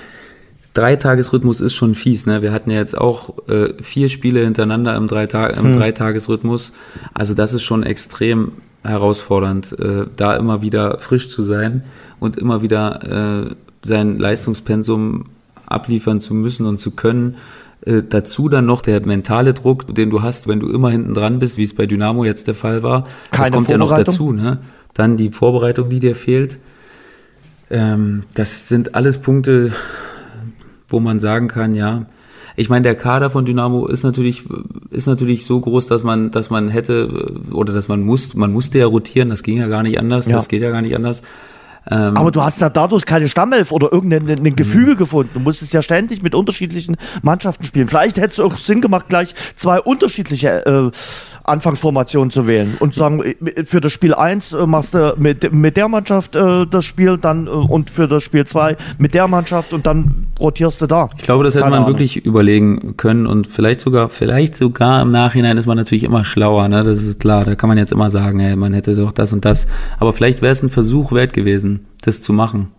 Speaker 3: Dreitagesrhythmus ist schon fies, ne? Wir hatten ja jetzt auch äh, vier Spiele hintereinander im, Dreitag im hm. Dreitagesrhythmus. Also das ist schon extrem herausfordernd, äh, da immer wieder frisch zu sein und immer wieder äh, sein Leistungspensum abliefern zu müssen und zu können. Äh, dazu dann noch der mentale Druck, den du hast, wenn du immer hinten dran bist, wie es bei Dynamo jetzt der Fall war. Keine das kommt ja noch dazu, ne? Dann die Vorbereitung, die dir fehlt. Ähm, das sind alles Punkte, wo man sagen kann, ja, ich meine, der Kader von Dynamo ist natürlich, ist natürlich so groß, dass man, dass man hätte, oder dass man muss, man musste ja rotieren, das ging ja gar nicht anders, ja. das geht ja gar nicht anders.
Speaker 2: Ähm, Aber du hast da dadurch keine Stammelf oder irgendein mhm. Gefüge gefunden. Du musstest ja ständig mit unterschiedlichen Mannschaften spielen. Vielleicht hätte es auch Sinn gemacht, gleich zwei unterschiedliche äh, Anfangsformation zu wählen und sagen, äh, für das Spiel 1 äh, machst du mit, mit der Mannschaft äh, das Spiel dann äh, und für das Spiel 2 mit der Mannschaft und dann rotierst du da.
Speaker 3: Ich glaube, das hätte Keine man Ahnung. wirklich überlegen können und vielleicht sogar, vielleicht sogar im Nachhinein ist man natürlich immer schlauer, ne? Das ist klar. Da kann man jetzt immer sagen, ey, man hätte doch das und das. Aber vielleicht wäre es ein Versuch wert gewesen, das zu machen.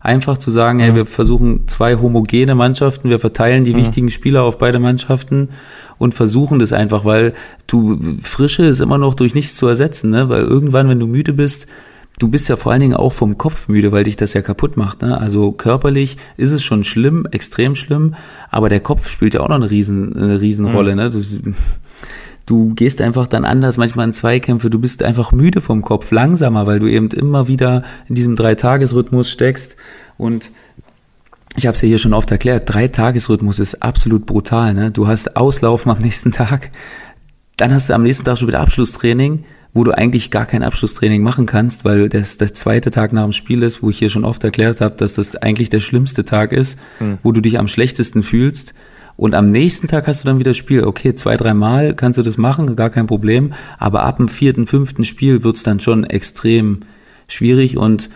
Speaker 3: Einfach zu sagen, ja. ey, wir versuchen zwei homogene Mannschaften, wir verteilen die ja. wichtigen Spieler auf beide Mannschaften und versuchen das einfach, weil du Frische ist immer noch durch nichts zu ersetzen, ne? Weil irgendwann, wenn du müde bist, du bist ja vor allen Dingen auch vom Kopf müde, weil dich das ja kaputt macht. Ne? Also körperlich ist es schon schlimm, extrem schlimm, aber der Kopf spielt ja auch noch eine riesen, eine Riesenrolle. Mhm. Ne? Du, du gehst einfach dann anders manchmal in Zweikämpfe, du bist einfach müde vom Kopf, langsamer, weil du eben immer wieder in diesem Dreitagesrhythmus steckst und ich habe es ja hier schon oft erklärt, Drei-Tages-Rhythmus ist absolut brutal. Ne? Du hast Auslaufen am nächsten Tag, dann hast du am nächsten Tag schon wieder Abschlusstraining, wo du eigentlich gar kein Abschlusstraining machen kannst, weil das der zweite Tag nach dem Spiel ist, wo ich hier schon oft erklärt habe, dass das eigentlich der schlimmste Tag ist, mhm. wo du dich am schlechtesten fühlst. Und am nächsten Tag hast du dann wieder Spiel. Okay, zwei, drei Mal kannst du das machen, gar kein Problem. Aber ab dem vierten, fünften Spiel wird's dann schon extrem schwierig und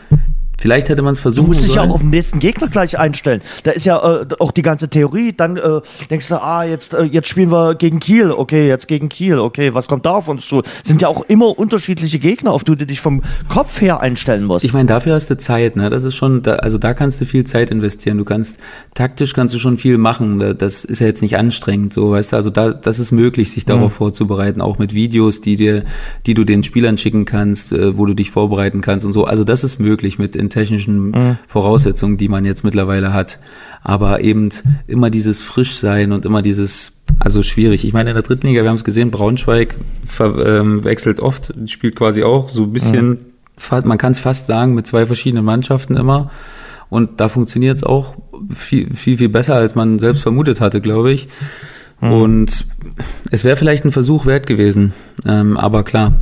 Speaker 3: Vielleicht hätte man es versucht. Du
Speaker 2: musst dich ja auch auf den nächsten Gegner gleich einstellen. Da ist ja äh, auch die ganze Theorie. Dann äh, denkst du, ah, jetzt, äh, jetzt spielen wir gegen Kiel. Okay, jetzt gegen Kiel. Okay, was kommt da auf uns zu? Sind ja auch immer unterschiedliche Gegner, auf die du dich vom Kopf her einstellen musst.
Speaker 3: Ich meine, dafür hast du Zeit. Ne? Das ist schon, da, also da kannst du viel Zeit investieren. Du kannst taktisch kannst du schon viel machen. Das ist ja jetzt nicht anstrengend, so weißt du. Also da, das ist möglich, sich darauf mhm. vorzubereiten, auch mit Videos, die dir, die du den Spielern schicken kannst, äh, wo du dich vorbereiten kannst und so. Also das ist möglich mit den technischen mhm. Voraussetzungen, die man jetzt mittlerweile hat. Aber eben immer dieses Frischsein und immer dieses, also schwierig. Ich meine, in der dritten Liga, wir haben es gesehen, Braunschweig ähm, wechselt oft, spielt quasi auch so ein bisschen, mhm. man kann es fast sagen, mit zwei verschiedenen Mannschaften immer. Und da funktioniert es auch viel, viel, viel besser, als man selbst vermutet hatte, glaube ich. Mhm. Und es wäre vielleicht ein Versuch wert gewesen. Ähm, aber klar,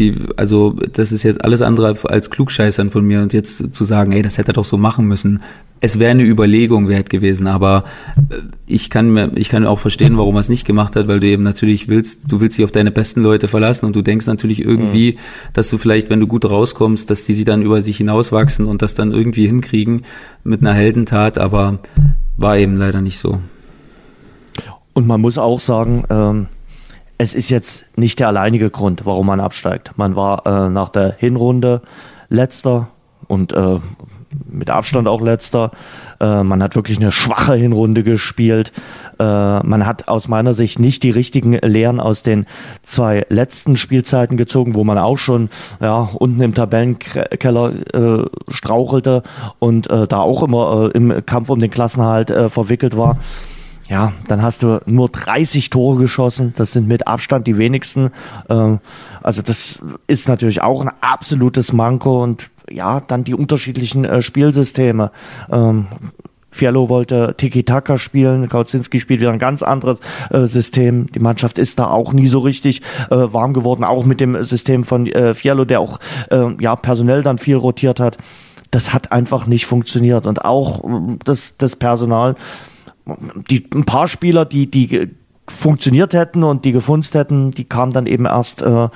Speaker 3: wie, also das ist jetzt alles andere als Klugscheißern von mir und jetzt zu sagen, ey, das hätte er doch so machen müssen. Es wäre eine Überlegung wert gewesen, aber äh, ich kann mir, ich kann auch verstehen, warum er es nicht gemacht hat, weil du eben natürlich willst, du willst dich auf deine besten Leute verlassen und du denkst natürlich irgendwie, mhm. dass du vielleicht, wenn du gut rauskommst, dass die sie dann über sich hinauswachsen und das dann irgendwie hinkriegen mit einer Heldentat, aber war eben leider nicht so.
Speaker 2: Und man muss auch sagen, ähm es ist jetzt nicht der alleinige Grund, warum man absteigt. Man war äh, nach der Hinrunde letzter und äh, mit Abstand auch letzter. Äh, man hat wirklich eine schwache Hinrunde gespielt. Äh, man hat aus meiner Sicht nicht die richtigen Lehren aus den zwei letzten Spielzeiten gezogen, wo man auch schon ja, unten im Tabellenkeller äh, strauchelte und äh, da auch immer äh, im Kampf um den Klassenhalt äh, verwickelt war. Ja, dann hast du nur 30 Tore geschossen. Das sind mit Abstand die wenigsten. Ähm, also das ist natürlich auch ein absolutes Manko und ja, dann die unterschiedlichen äh, Spielsysteme. Ähm, Fialo wollte Tiki-Taka spielen, Kautzinski spielt wieder ein ganz anderes äh, System. Die Mannschaft ist da auch nie so richtig äh, warm geworden, auch mit dem System von äh, Fialo, der auch äh, ja personell dann viel rotiert hat. Das hat einfach nicht funktioniert und auch äh, das, das Personal die, ein paar Spieler, die, die funktioniert hätten und die gefunzt hätten, die kamen dann eben erst äh,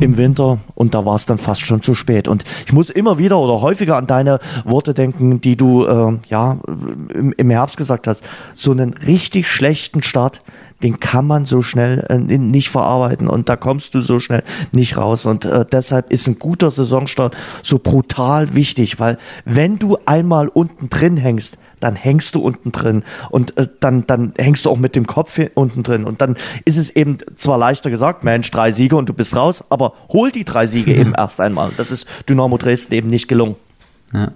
Speaker 2: im Winter und da war es dann fast schon zu spät. Und ich muss immer wieder oder häufiger an deine Worte denken, die du äh, ja im, im Herbst gesagt hast. So einen richtig schlechten Start, den kann man so schnell äh, nicht verarbeiten und da kommst du so schnell nicht raus. Und äh, deshalb ist ein guter Saisonstart so brutal wichtig, weil wenn du einmal unten drin hängst, dann hängst du unten drin und äh, dann, dann hängst du auch mit dem Kopf unten drin. Und dann ist es eben zwar leichter gesagt, Mensch, drei Siege und du bist raus, aber hol die drei Siege eben erst einmal. Das ist Dynamo Dresden eben nicht gelungen.
Speaker 3: Ja.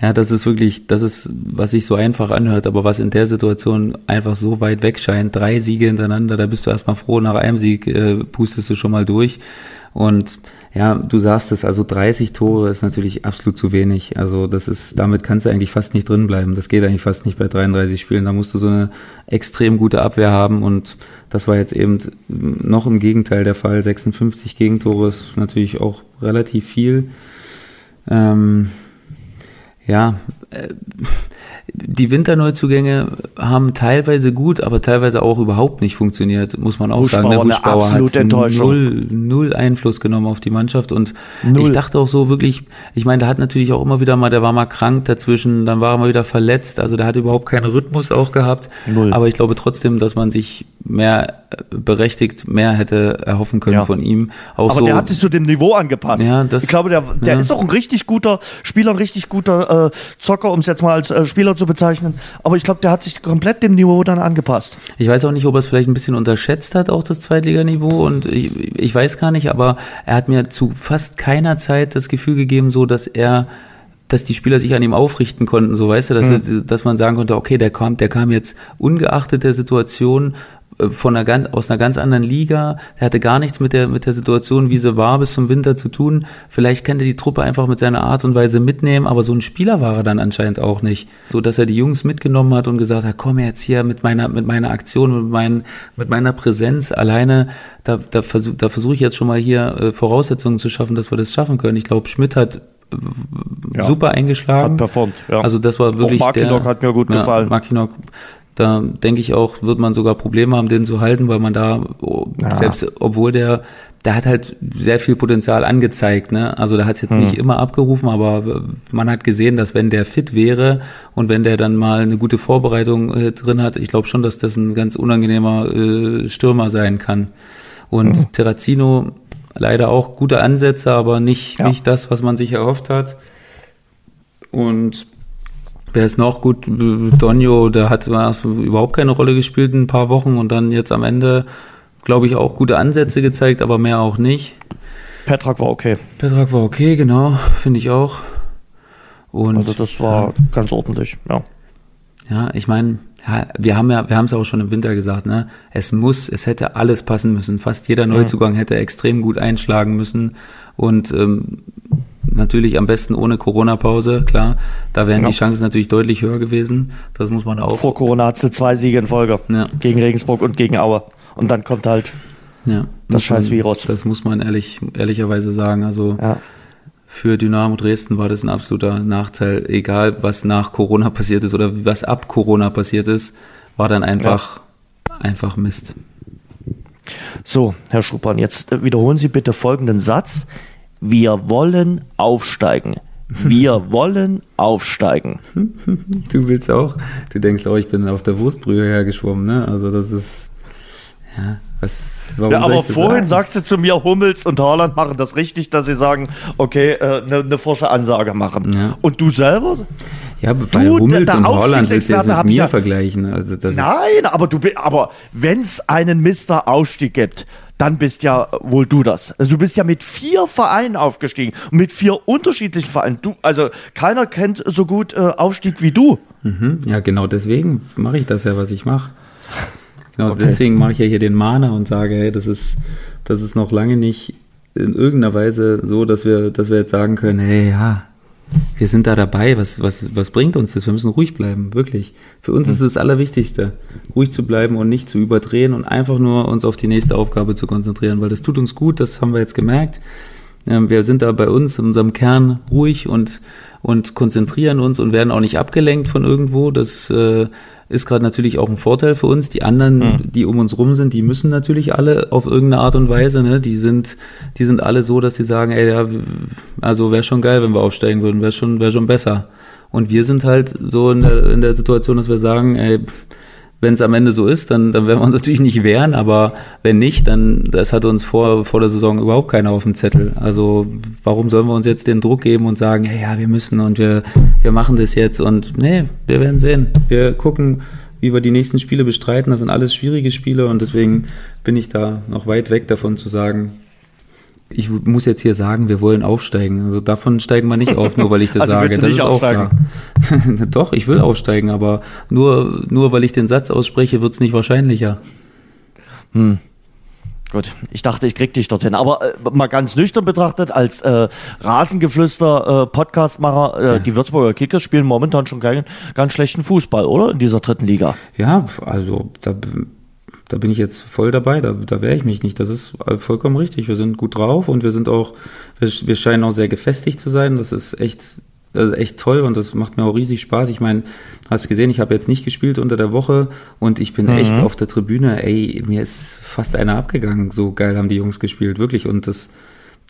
Speaker 3: Ja, das ist wirklich, das ist, was sich so einfach anhört, aber was in der Situation einfach so weit weg scheint. Drei Siege hintereinander, da bist du erstmal froh, nach einem Sieg äh, pustest du schon mal durch. Und ja, du sagst es, also 30 Tore ist natürlich absolut zu wenig. Also das ist, damit kannst du eigentlich fast nicht drin bleiben. Das geht eigentlich fast nicht bei 33 Spielen. Da musst du so eine extrem gute Abwehr haben und das war jetzt eben noch im Gegenteil der Fall. 56 Gegentore ist natürlich auch relativ viel. Ähm, ja, äh, die Winterneuzugänge haben teilweise gut, aber teilweise auch überhaupt nicht funktioniert, muss man auch Huschbauer, sagen. Der Huschbauer hat null, null Einfluss genommen auf die Mannschaft und null. ich dachte auch so wirklich, ich meine, der hat natürlich auch immer wieder mal, der war mal krank dazwischen, dann war er mal wieder verletzt, also der hat überhaupt keinen Rhythmus auch gehabt. Null. Aber ich glaube trotzdem, dass man sich mehr äh, berechtigt, mehr hätte erhoffen können ja. von ihm.
Speaker 2: Auch aber so, der hat sich zu dem Niveau angepasst. Ja, das, ich glaube, der, der ja. ist auch ein richtig guter Spieler, ein richtig guter äh, Zocker, um es jetzt mal als äh, Spieler zu bezeichnen. Aber ich glaube, der hat sich komplett dem Niveau dann angepasst.
Speaker 3: Ich weiß auch nicht, ob er es vielleicht ein bisschen unterschätzt hat, auch das Zweitliganiveau. Und ich, ich weiß gar nicht, aber er hat mir zu fast keiner Zeit das Gefühl gegeben, so dass er dass die Spieler sich an ihm aufrichten konnten, so weißt du, dass, mhm. dass man sagen konnte, okay, der kam, der kam jetzt ungeachtet der Situation äh, von einer ganz, aus einer ganz anderen Liga. Er hatte gar nichts mit der, mit der Situation, wie sie war, bis zum Winter zu tun. Vielleicht kann er die Truppe einfach mit seiner Art und Weise mitnehmen, aber so ein Spieler war er dann anscheinend auch nicht. So, dass er die Jungs mitgenommen hat und gesagt hat, komm jetzt hier mit meiner, mit meiner Aktion, mit, mein, mit meiner Präsenz alleine, da, da versuche da versuch ich jetzt schon mal hier äh, Voraussetzungen zu schaffen, dass wir das schaffen können. Ich glaube, Schmidt hat ja, super eingeschlagen. Hat
Speaker 2: performt, ja.
Speaker 3: Also das war wirklich
Speaker 2: Auch Markinok der, hat mir gut gefallen.
Speaker 3: Markinok Da denke ich auch, wird man sogar Probleme haben, den zu halten, weil man da, oh, ja. selbst obwohl der, der hat halt sehr viel Potenzial angezeigt. Ne? Also der hat es jetzt mhm. nicht immer abgerufen, aber man hat gesehen, dass wenn der fit wäre und wenn der dann mal eine gute Vorbereitung äh, drin hat, ich glaube schon, dass das ein ganz unangenehmer äh, Stürmer sein kann. Und mhm. Terrazino leider auch gute Ansätze, aber nicht, ja. nicht das, was man sich erhofft hat. Und wer ist noch gut? Donio, der hat überhaupt keine Rolle gespielt in ein paar Wochen und dann jetzt am Ende, glaube ich, auch gute Ansätze gezeigt, aber mehr auch nicht.
Speaker 2: Petrak war okay.
Speaker 3: Petrak war okay, genau, finde ich auch.
Speaker 2: Und, also das war ganz ordentlich, ja.
Speaker 3: Ja, ich meine, ja, wir haben ja, wir haben es auch schon im Winter gesagt, ne? Es muss, es hätte alles passen müssen. Fast jeder Neuzugang mhm. hätte extrem gut einschlagen müssen und ähm, natürlich am besten ohne Corona-Pause, klar. Da wären ja. die Chancen natürlich deutlich höher gewesen. Das muss man auch.
Speaker 2: Vor Corona hat sie zwei Siege in Folge. Ja. Gegen Regensburg und gegen Aue. Und dann kommt halt ja, das scheiß Virus.
Speaker 3: Das muss man ehrlich, ehrlicherweise sagen. Also ja für Dynamo Dresden war das ein absoluter Nachteil. Egal, was nach Corona passiert ist oder was ab Corona passiert ist, war dann einfach, ja. einfach Mist.
Speaker 2: So, Herr Schuppan, jetzt wiederholen Sie bitte folgenden Satz. Wir wollen aufsteigen. Wir wollen aufsteigen.
Speaker 3: Du willst auch, du denkst auch, ich bin auf der Wurstbrühe hergeschwommen, ne? Also das ist, ja, was,
Speaker 2: ja, aber vorhin sagen? sagst du zu mir, Hummels und Haaland machen das richtig, dass sie sagen, okay, eine äh, ne, ne frische Ansage machen. Ja. Und du selber?
Speaker 3: Ja, weil du, Hummels der, der und Holland willst du jetzt mit mir ja, vergleichen. Also das
Speaker 2: nein, aber du aber wenn es einen Mister Ausstieg gibt, dann bist ja wohl du das. Also du bist ja mit vier Vereinen aufgestiegen, mit vier unterschiedlichen Vereinen. Du, also keiner kennt so gut äh, Aufstieg wie du.
Speaker 3: Mhm, ja, genau deswegen mache ich das ja, was ich mache. Genau, okay. deswegen mache ich ja hier den Mahner und sage, hey, das ist, das ist noch lange nicht in irgendeiner Weise so, dass wir, dass wir jetzt sagen können, hey, ja, wir sind da dabei, was, was, was bringt uns das? Wir müssen ruhig bleiben, wirklich. Für uns mhm. ist das Allerwichtigste, ruhig zu bleiben und nicht zu überdrehen und einfach nur uns auf die nächste Aufgabe zu konzentrieren, weil das tut uns gut, das haben wir jetzt gemerkt. Ähm, wir sind da bei uns in unserem Kern ruhig und, und konzentrieren uns und werden auch nicht abgelenkt von irgendwo. Das äh, ist gerade natürlich auch ein Vorteil für uns. Die anderen, mhm. die um uns rum sind, die müssen natürlich alle auf irgendeine Art und Weise, ne? Die sind, die sind alle so, dass sie sagen, ey, ja, also wäre schon geil, wenn wir aufsteigen würden, wäre schon, wäre schon besser. Und wir sind halt so in der, in der Situation, dass wir sagen, ey, wenn es am Ende so ist, dann, dann werden wir uns natürlich nicht wehren, aber wenn nicht, dann das hat uns vor, vor der Saison überhaupt keiner auf dem Zettel. Also warum sollen wir uns jetzt den Druck geben und sagen, hey, ja, wir müssen und wir, wir machen das jetzt und nee, wir werden sehen. Wir gucken, wie wir die nächsten Spiele bestreiten. Das sind alles schwierige Spiele und deswegen bin ich da noch weit weg davon zu sagen, ich muss jetzt hier sagen, wir wollen aufsteigen. Also davon steigen wir nicht auf, nur weil ich das also sage. Das ist aufsteigen? auch klar. Doch, ich will aufsteigen, aber nur, nur weil ich den Satz ausspreche, wird es nicht wahrscheinlicher.
Speaker 2: Hm. Gut, ich dachte, ich krieg dich dorthin. Aber äh, mal ganz nüchtern betrachtet, als äh, Rasengeflüster äh, Podcastmacher, äh, ja. die Würzburger Kickers spielen momentan schon keinen ganz schlechten Fußball, oder? In dieser dritten Liga.
Speaker 3: Ja, also da da bin ich jetzt voll dabei, da, da wehre ich mich nicht. Das ist vollkommen richtig. Wir sind gut drauf und wir sind auch, wir, wir scheinen auch sehr gefestigt zu sein. Das ist echt, also echt toll und das macht mir auch riesig Spaß. Ich meine, hast gesehen, ich habe jetzt nicht gespielt unter der Woche und ich bin mhm. echt auf der Tribüne. Ey, mir ist fast einer abgegangen. So geil haben die Jungs gespielt, wirklich. Und das,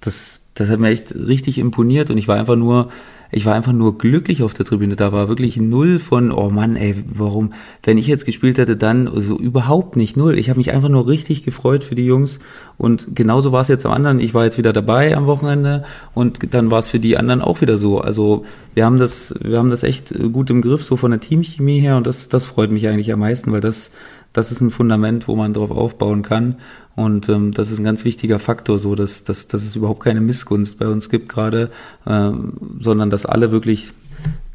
Speaker 3: das, das hat mir echt richtig imponiert und ich war einfach nur, ich war einfach nur glücklich auf der Tribüne. Da war wirklich null von, oh Mann, ey, warum, wenn ich jetzt gespielt hätte, dann so überhaupt nicht null. Ich habe mich einfach nur richtig gefreut für die Jungs und genauso war es jetzt am anderen. Ich war jetzt wieder dabei am Wochenende und dann war es für die anderen auch wieder so. Also wir haben das, wir haben das echt gut im Griff, so von der Teamchemie her und das, das freut mich eigentlich am meisten, weil das, das ist ein Fundament, wo man drauf aufbauen kann. Und ähm, das ist ein ganz wichtiger Faktor, so dass, dass, dass es überhaupt keine Missgunst bei uns gibt gerade, ähm, sondern dass alle wirklich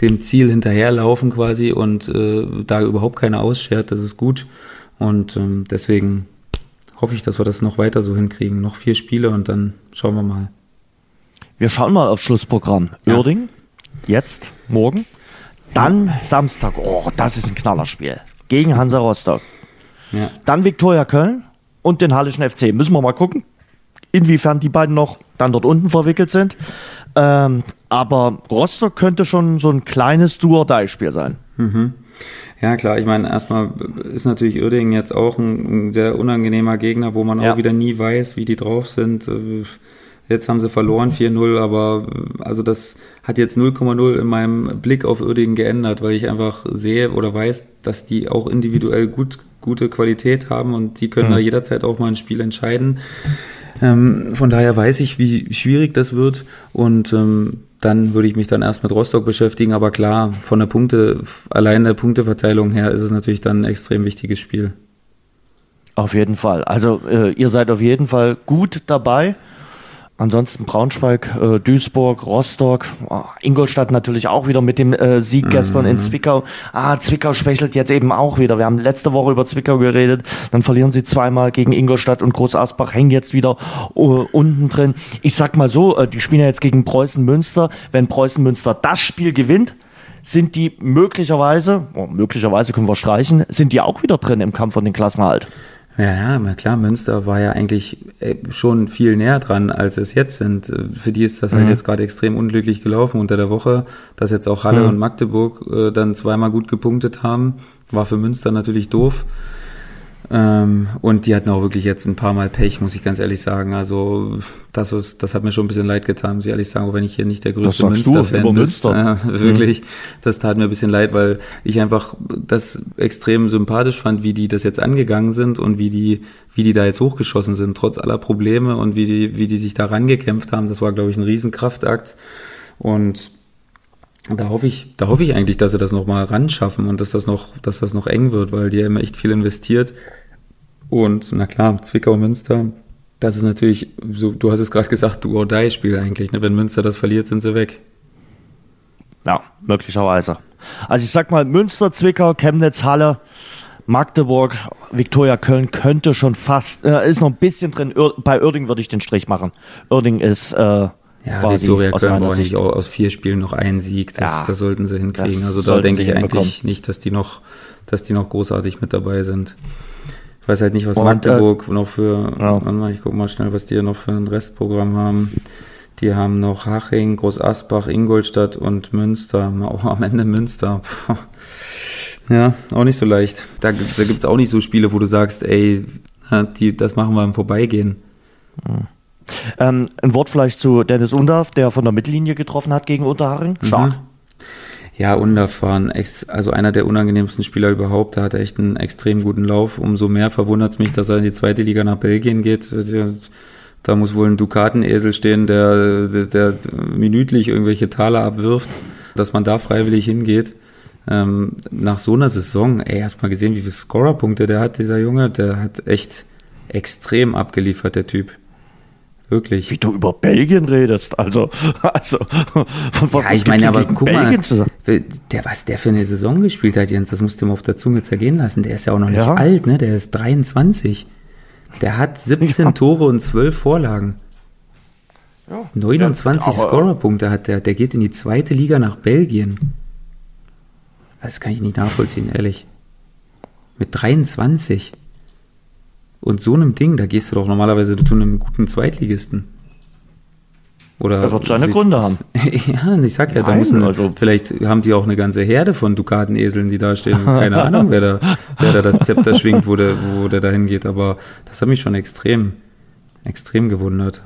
Speaker 3: dem Ziel hinterherlaufen quasi und äh, da überhaupt keiner ausschert. Das ist gut. Und ähm, deswegen hoffe ich, dass wir das noch weiter so hinkriegen. Noch vier Spiele und dann schauen wir mal.
Speaker 2: Wir schauen mal aufs Schlussprogramm. Ja. Uerding, jetzt, morgen. Dann Samstag. Oh, das ist ein Knallerspiel. Gegen Hansa Rostock. Ja. Dann Viktoria Köln und den Hallischen FC. Müssen wir mal gucken, inwiefern die beiden noch dann dort unten verwickelt sind. Ähm, aber Rostock könnte schon so ein kleines Duo-Dei-Spiel sein.
Speaker 3: Mhm. Ja, klar, ich meine, erstmal ist natürlich Uerdingen jetzt auch ein, ein sehr unangenehmer Gegner, wo man ja. auch wieder nie weiß, wie die drauf sind. Jetzt haben sie verloren 4-0, aber also das hat jetzt 0,0 in meinem Blick auf Uerdingen geändert, weil ich einfach sehe oder weiß, dass die auch individuell gut, gute Qualität haben und die können mhm. da jederzeit auch mal ein Spiel entscheiden. Ähm, von daher weiß ich, wie schwierig das wird und ähm, dann würde ich mich dann erst mit Rostock beschäftigen. Aber klar, von der Punkte, allein der Punkteverteilung her ist es natürlich dann ein extrem wichtiges Spiel.
Speaker 2: Auf jeden Fall. Also äh, ihr seid auf jeden Fall gut dabei. Ansonsten Braunschweig, äh, Duisburg, Rostock, oh, Ingolstadt natürlich auch wieder mit dem äh, Sieg gestern in mhm. Zwickau. Ah, Zwickau schwächelt jetzt eben auch wieder. Wir haben letzte Woche über Zwickau geredet, dann verlieren sie zweimal gegen Ingolstadt und Groß Asbach hängen jetzt wieder uh, unten drin. Ich sag mal so, äh, die spielen ja jetzt gegen Preußen Münster. Wenn Preußen Münster das Spiel gewinnt, sind die möglicherweise, oh, möglicherweise können wir streichen, sind die auch wieder drin im Kampf von den Klassenhalt.
Speaker 3: Ja, ja, klar, Münster war ja eigentlich äh, schon viel näher dran, als es jetzt sind. Äh, für die ist das halt mhm. halt jetzt gerade extrem unglücklich gelaufen unter der Woche, dass jetzt auch Halle mhm. und Magdeburg äh, dann zweimal gut gepunktet haben. War für Münster natürlich doof. Ähm, und die hatten auch wirklich jetzt ein paar Mal Pech, muss ich ganz ehrlich sagen. Also das, ist, das hat mir schon ein bisschen leid getan, muss ich ehrlich sagen, auch wenn ich hier nicht der größte Münster-Fan bin. Münster. Äh, wirklich, mhm. das tat mir ein bisschen leid, weil ich einfach das extrem sympathisch fand, wie die das jetzt angegangen sind und wie die, wie die da jetzt hochgeschossen sind, trotz aller Probleme und wie die, wie die sich da rangekämpft haben. Das war, glaube ich, ein Riesenkraftakt. Und da hoffe ich, da hoffe ich eigentlich, dass sie das nochmal ran schaffen und dass das noch, dass das noch eng wird, weil die haben echt viel investiert. Und na klar, Zwickau Münster, das ist natürlich, so, du hast es gerade gesagt, du or die Spiel eigentlich. Ne? Wenn Münster das verliert, sind sie weg.
Speaker 2: Ja, möglicherweise. Also ich sag mal, Münster, Zwickau, Chemnitz, Halle, Magdeburg, Viktoria Köln könnte schon fast, äh, ist noch ein bisschen drin. bei Uerding würde ich den Strich machen. Uerding ist äh,
Speaker 3: ja, Viktoria Köln braucht nicht aus vier Spielen noch einen Sieg. Das, ja, das sollten sie hinkriegen. Also da denke ich eigentlich nicht, dass die noch, dass die noch großartig mit dabei sind. Ich weiß halt nicht, was Und, Magdeburg äh, noch für, ja. ich guck mal schnell, was die hier noch für ein Restprogramm haben. Die haben noch Haching, Groß Asbach, Ingolstadt und Münster. Auch am Ende Münster. Ja, auch nicht so leicht. Da, da gibt es auch nicht so Spiele, wo du sagst, ey, die, das machen wir im Vorbeigehen.
Speaker 2: Mhm. Ähm, ein Wort vielleicht zu Dennis Undarf, der von der Mittellinie getroffen hat gegen Unterharing. Stark. Mhm.
Speaker 3: Ja, ex, also einer der unangenehmsten Spieler überhaupt. Da hat er echt einen extrem guten Lauf. Umso mehr verwundert es mich, dass er in die zweite Liga nach Belgien geht. Da muss wohl ein Dukatenesel stehen, der, der, der minütlich irgendwelche Taler abwirft, dass man da freiwillig hingeht. Ähm, nach so einer Saison, ey, hast mal gesehen, wie viele Scorerpunkte der hat, dieser Junge, der hat echt extrem abgeliefert, der Typ. Wirklich.
Speaker 2: Wie du über Belgien redest, also, also,
Speaker 3: von was ja, ich meine, aber guck Belgien mal, der, was der für eine Saison gespielt hat, Jens, das musst du mal auf der Zunge zergehen lassen. Der ist ja auch noch nicht ja. alt, ne? Der ist 23. Der hat 17 ja. Tore und 12 Vorlagen. Ja. 29 ja, Scorerpunkte hat der. Der geht in die zweite Liga nach Belgien. Das kann ich nicht nachvollziehen, ehrlich. Mit 23. Und so einem Ding, da gehst du doch normalerweise zu einem guten Zweitligisten.
Speaker 2: Oder er wird seine Gründe haben.
Speaker 3: ja, ich sag ja, Nein, da müssen, also, vielleicht haben die auch eine ganze Herde von Dukateneseln, die da stehen. Keine Ahnung, wer da, wer da das Zepter schwingt, wo der, wo der da hingeht. Aber das hat mich schon extrem, extrem gewundert.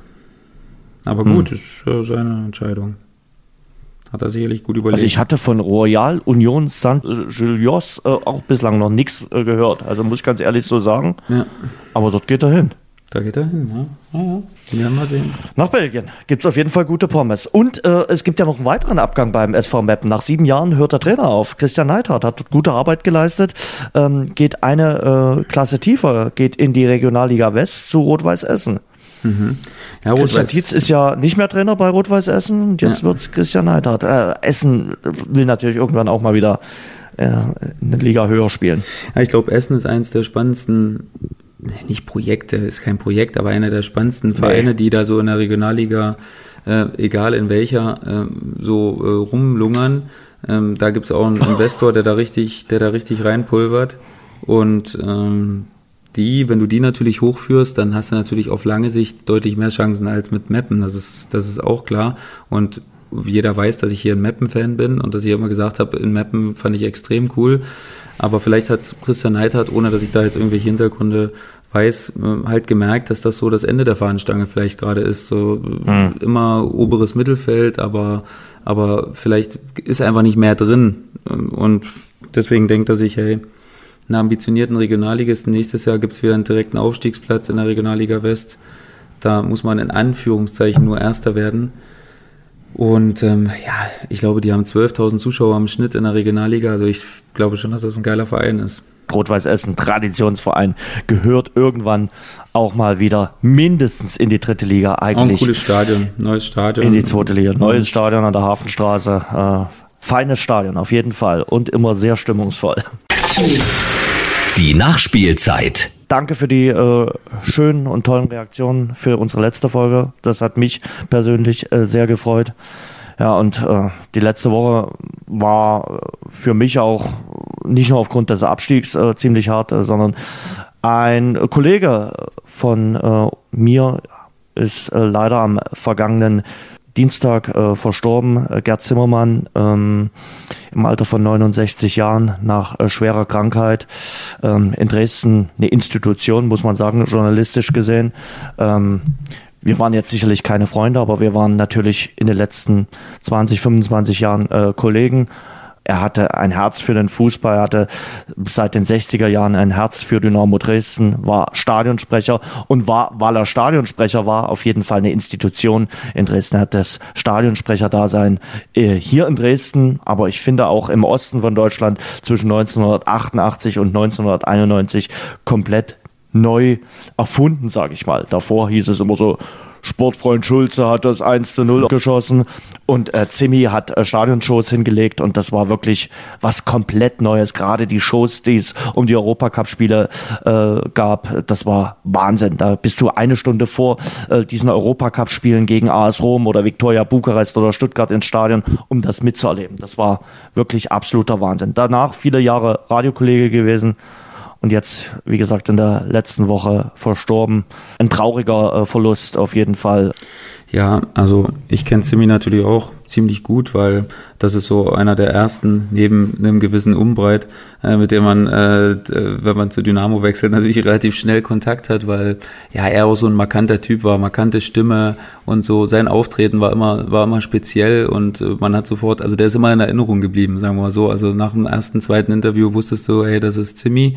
Speaker 3: Aber gut, hm. ist äh, seine Entscheidung. Hat er sicherlich gut überlegt. Also
Speaker 2: ich hatte von Royal Union Saint-Gilloise äh, auch bislang noch nichts äh, gehört. Also muss ich ganz ehrlich so sagen. Ja. Aber dort geht er hin.
Speaker 3: Da geht er hin, ja. ja, ja. Wir werden mal sehen.
Speaker 2: Nach Belgien gibt es auf jeden Fall gute Pommes. Und äh, es gibt ja noch einen weiteren Abgang beim SV Meppen. Nach sieben Jahren hört der Trainer auf. Christian Neidhardt hat dort gute Arbeit geleistet, ähm, geht eine äh, Klasse tiefer, geht in die Regionalliga West zu Rot-Weiß Essen. Mhm. Ja, Christian Tietz ist ja nicht mehr Trainer bei Rot-Weiß Essen und jetzt ja. es Christian Neidhardt. Äh, Essen will natürlich irgendwann auch mal wieder äh, eine Liga höher spielen.
Speaker 3: Ja, ich glaube, Essen ist eines der spannendsten, nicht Projekte, ist kein Projekt, aber einer der spannendsten Vereine, nee. die da so in der Regionalliga, äh, egal in welcher, äh, so äh, rumlungern. Ähm, da gibt es auch einen Investor, der da richtig, der da richtig reinpulvert. Und ähm, die, wenn du die natürlich hochführst, dann hast du natürlich auf lange Sicht deutlich mehr Chancen als mit Mappen. Das ist, das ist auch klar. Und jeder weiß, dass ich hier ein Mappen-Fan bin und dass ich immer gesagt habe, in Mappen fand ich extrem cool. Aber vielleicht hat Christian Neidhardt, ohne dass ich da jetzt irgendwelche Hintergründe weiß, äh, halt gemerkt, dass das so das Ende der Fahnenstange vielleicht gerade ist. So mhm. immer oberes Mittelfeld, aber, aber vielleicht ist einfach nicht mehr drin. Und deswegen denkt er sich, hey, einen ambitionierten Regionalligisten, nächstes Jahr gibt's wieder einen direkten Aufstiegsplatz in der Regionalliga West. Da muss man in Anführungszeichen nur Erster werden. Und ähm, ja, ich glaube, die haben 12.000 Zuschauer im Schnitt in der Regionalliga. Also ich glaube schon, dass das ein geiler Verein ist.
Speaker 2: Rot-Weiß Essen, Traditionsverein, gehört irgendwann auch mal wieder mindestens in die dritte Liga eigentlich. Auch ein
Speaker 3: cooles Stadion, neues Stadion.
Speaker 2: In die zweite Liga, neues Stadion an der Hafenstraße. Äh, feines Stadion auf jeden Fall und immer sehr stimmungsvoll.
Speaker 1: Die Nachspielzeit.
Speaker 2: Danke für die äh, schönen und tollen Reaktionen für unsere letzte Folge. Das hat mich persönlich äh, sehr gefreut. Ja, und äh, die letzte Woche war für mich auch nicht nur aufgrund des Abstiegs äh, ziemlich hart, äh, sondern ein Kollege von äh, mir ist äh, leider am vergangenen Dienstag äh, verstorben, äh, Gerd Zimmermann, ähm, im Alter von 69 Jahren nach äh, schwerer Krankheit. Ähm, in Dresden eine Institution, muss man sagen, journalistisch gesehen. Ähm, wir waren jetzt sicherlich keine Freunde, aber wir waren natürlich in den letzten 20, 25 Jahren äh, Kollegen er hatte ein Herz für den Fußball, er hatte seit den 60er Jahren ein Herz für Dynamo Dresden, war Stadionsprecher und war, weil er Stadionsprecher war, auf jeden Fall eine Institution in Dresden. Er hat das Stadionsprecher-Dasein äh, hier in Dresden, aber ich finde auch im Osten von Deutschland zwischen 1988 und 1991 komplett neu erfunden, sage ich mal. Davor hieß es immer so, Sportfreund Schulze hat das 1 zu 0 geschossen und äh, Zimmi hat äh, Stadionshows hingelegt und das war wirklich was komplett Neues. Gerade die Shows, die es um die Europacup-Spiele äh, gab, das war Wahnsinn. Da bist du eine Stunde vor äh, diesen Europacup-Spielen gegen AS Rom oder Viktoria Bukarest oder Stuttgart ins Stadion, um das mitzuerleben. Das war wirklich absoluter Wahnsinn. Danach viele Jahre Radiokollege gewesen und jetzt, wie gesagt, in der letzten Woche verstorben. Ein trauriger äh, Verlust auf jeden Fall.
Speaker 3: Ja, also ich kenne Simi natürlich auch ziemlich gut, weil das ist so einer der ersten neben einem gewissen Umbreit, äh, mit dem man, äh, wenn man zu Dynamo wechselt, natürlich relativ schnell Kontakt hat, weil ja er auch so ein markanter Typ war, markante Stimme und so sein Auftreten war immer war immer speziell und äh, man hat sofort, also der ist immer in Erinnerung geblieben, sagen wir mal so. Also nach dem ersten, zweiten Interview wusstest du, hey, das ist Zimmi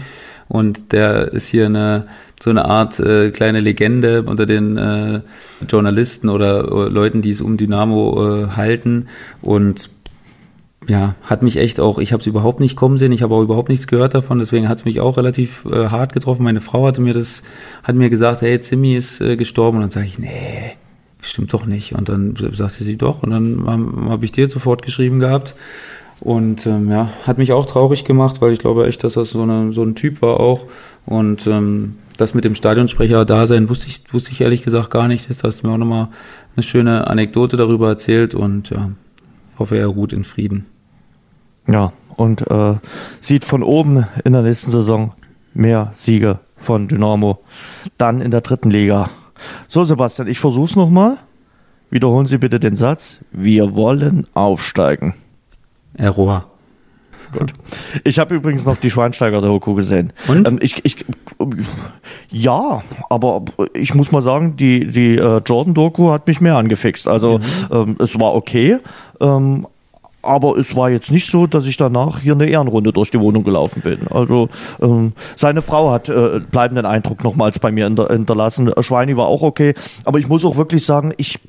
Speaker 3: und der ist hier eine so eine Art äh, kleine Legende unter den äh, Journalisten oder, oder Leuten, die es um Dynamo äh, halten. Und ja, hat mich echt auch, ich habe es überhaupt nicht kommen sehen, ich habe auch überhaupt nichts gehört davon, deswegen hat es mich auch relativ äh, hart getroffen. Meine Frau hatte mir das, hat mir gesagt, hey, Zimmi ist äh, gestorben. Und dann sage ich, nee, stimmt doch nicht. Und dann sagte sie doch. Und dann habe hab ich dir sofort geschrieben gehabt und ähm, ja, hat mich auch traurig gemacht, weil ich glaube echt, dass das so, eine, so ein Typ war auch. Und ähm, das mit dem Stadionsprecher da sein, wusste ich, wusste ich ehrlich gesagt gar nicht. Jetzt hast du mir auch nochmal eine schöne Anekdote darüber erzählt und ja, hoffe, er ruht in Frieden.
Speaker 2: Ja, und äh, sieht von oben in der nächsten Saison mehr Siege von Dynamo. Dann in der dritten Liga. So, Sebastian, ich versuch's nochmal. Wiederholen Sie bitte den Satz. Wir wollen aufsteigen.
Speaker 3: Error.
Speaker 2: Gut. Ich habe übrigens noch die Schweinsteiger Doku gesehen.
Speaker 3: Und?
Speaker 2: Ähm, ich, ich, ja, aber ich muss mal sagen, die, die äh, Jordan-Doku hat mich mehr angefixt. Also mhm. ähm, es war okay, ähm, aber es war jetzt nicht so, dass ich danach hier eine Ehrenrunde durch die Wohnung gelaufen bin. Also ähm, seine Frau hat äh, bleibenden Eindruck nochmals bei mir hinterlassen. Schweini war auch okay, aber ich muss auch wirklich sagen, ich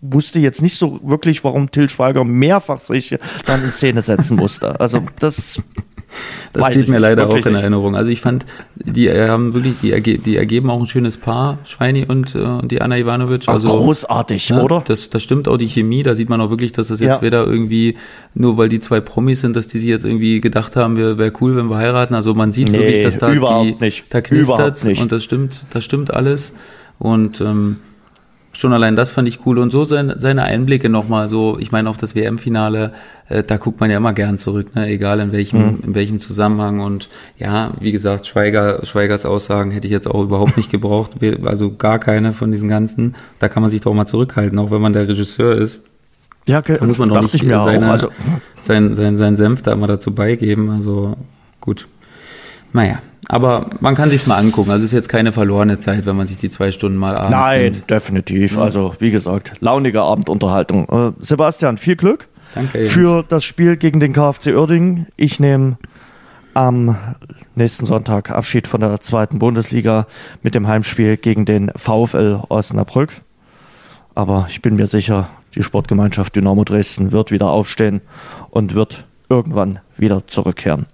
Speaker 2: wusste jetzt nicht so wirklich, warum Till Schweiger mehrfach sich dann in Szene setzen musste. Also das
Speaker 3: das blieb mir leider auch in Erinnerung. Also ich fand, die haben wirklich, die, die ergeben auch ein schönes Paar, Schweini und, äh, und die Anna Ivanovic.
Speaker 2: Also großartig,
Speaker 3: ja,
Speaker 2: oder?
Speaker 3: Das, das stimmt auch die Chemie. Da sieht man auch wirklich, dass das jetzt ja. weder irgendwie nur weil die zwei Promis sind, dass die sich jetzt irgendwie gedacht haben, wäre wär cool, wenn wir heiraten. Also man sieht nee, wirklich, dass da die,
Speaker 2: nicht.
Speaker 3: da knistert und das stimmt, das stimmt alles. Und ähm, schon allein das fand ich cool und so seine, seine Einblicke nochmal so, ich meine auf das WM-Finale, äh, da guckt man ja immer gern zurück, ne? egal in welchem, mhm. in welchem Zusammenhang und ja, wie gesagt, Schweiger, Schweigers Aussagen hätte ich jetzt auch überhaupt nicht gebraucht, also gar keine von diesen ganzen, da kann man sich doch mal zurückhalten, auch wenn man der Regisseur ist,
Speaker 2: Ja, da
Speaker 3: muss man doch nicht seine, also. sein, sein, sein Senf da immer dazu beigeben. Also gut. Naja, aber man kann sich's mal angucken. Also es ist jetzt keine verlorene Zeit, wenn man sich die zwei Stunden mal abends
Speaker 2: Nein, nimmt. definitiv. Ja. Also wie gesagt, launige Abendunterhaltung. Äh, Sebastian, viel Glück
Speaker 3: Danke,
Speaker 2: für das Spiel gegen den KfC Uerdingen. Ich nehme am nächsten Sonntag Abschied von der zweiten Bundesliga mit dem Heimspiel gegen den VfL Osnabrück. Aber ich bin mir sicher, die Sportgemeinschaft Dynamo Dresden wird wieder aufstehen und wird irgendwann wieder zurückkehren.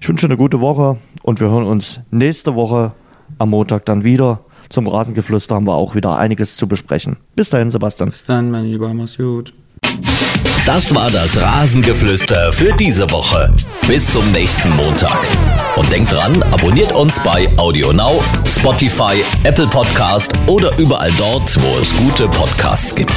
Speaker 2: Ich wünsche eine gute Woche und wir hören uns nächste Woche am Montag dann wieder. Zum Rasengeflüster haben wir auch wieder einiges zu besprechen. Bis dahin, Sebastian.
Speaker 3: Bis dann, mein Lieber, mach's gut.
Speaker 1: Das war das Rasengeflüster für diese Woche. Bis zum nächsten Montag. Und denkt dran, abonniert uns bei AudioNow, Spotify, Apple Podcast oder überall dort, wo es gute Podcasts gibt.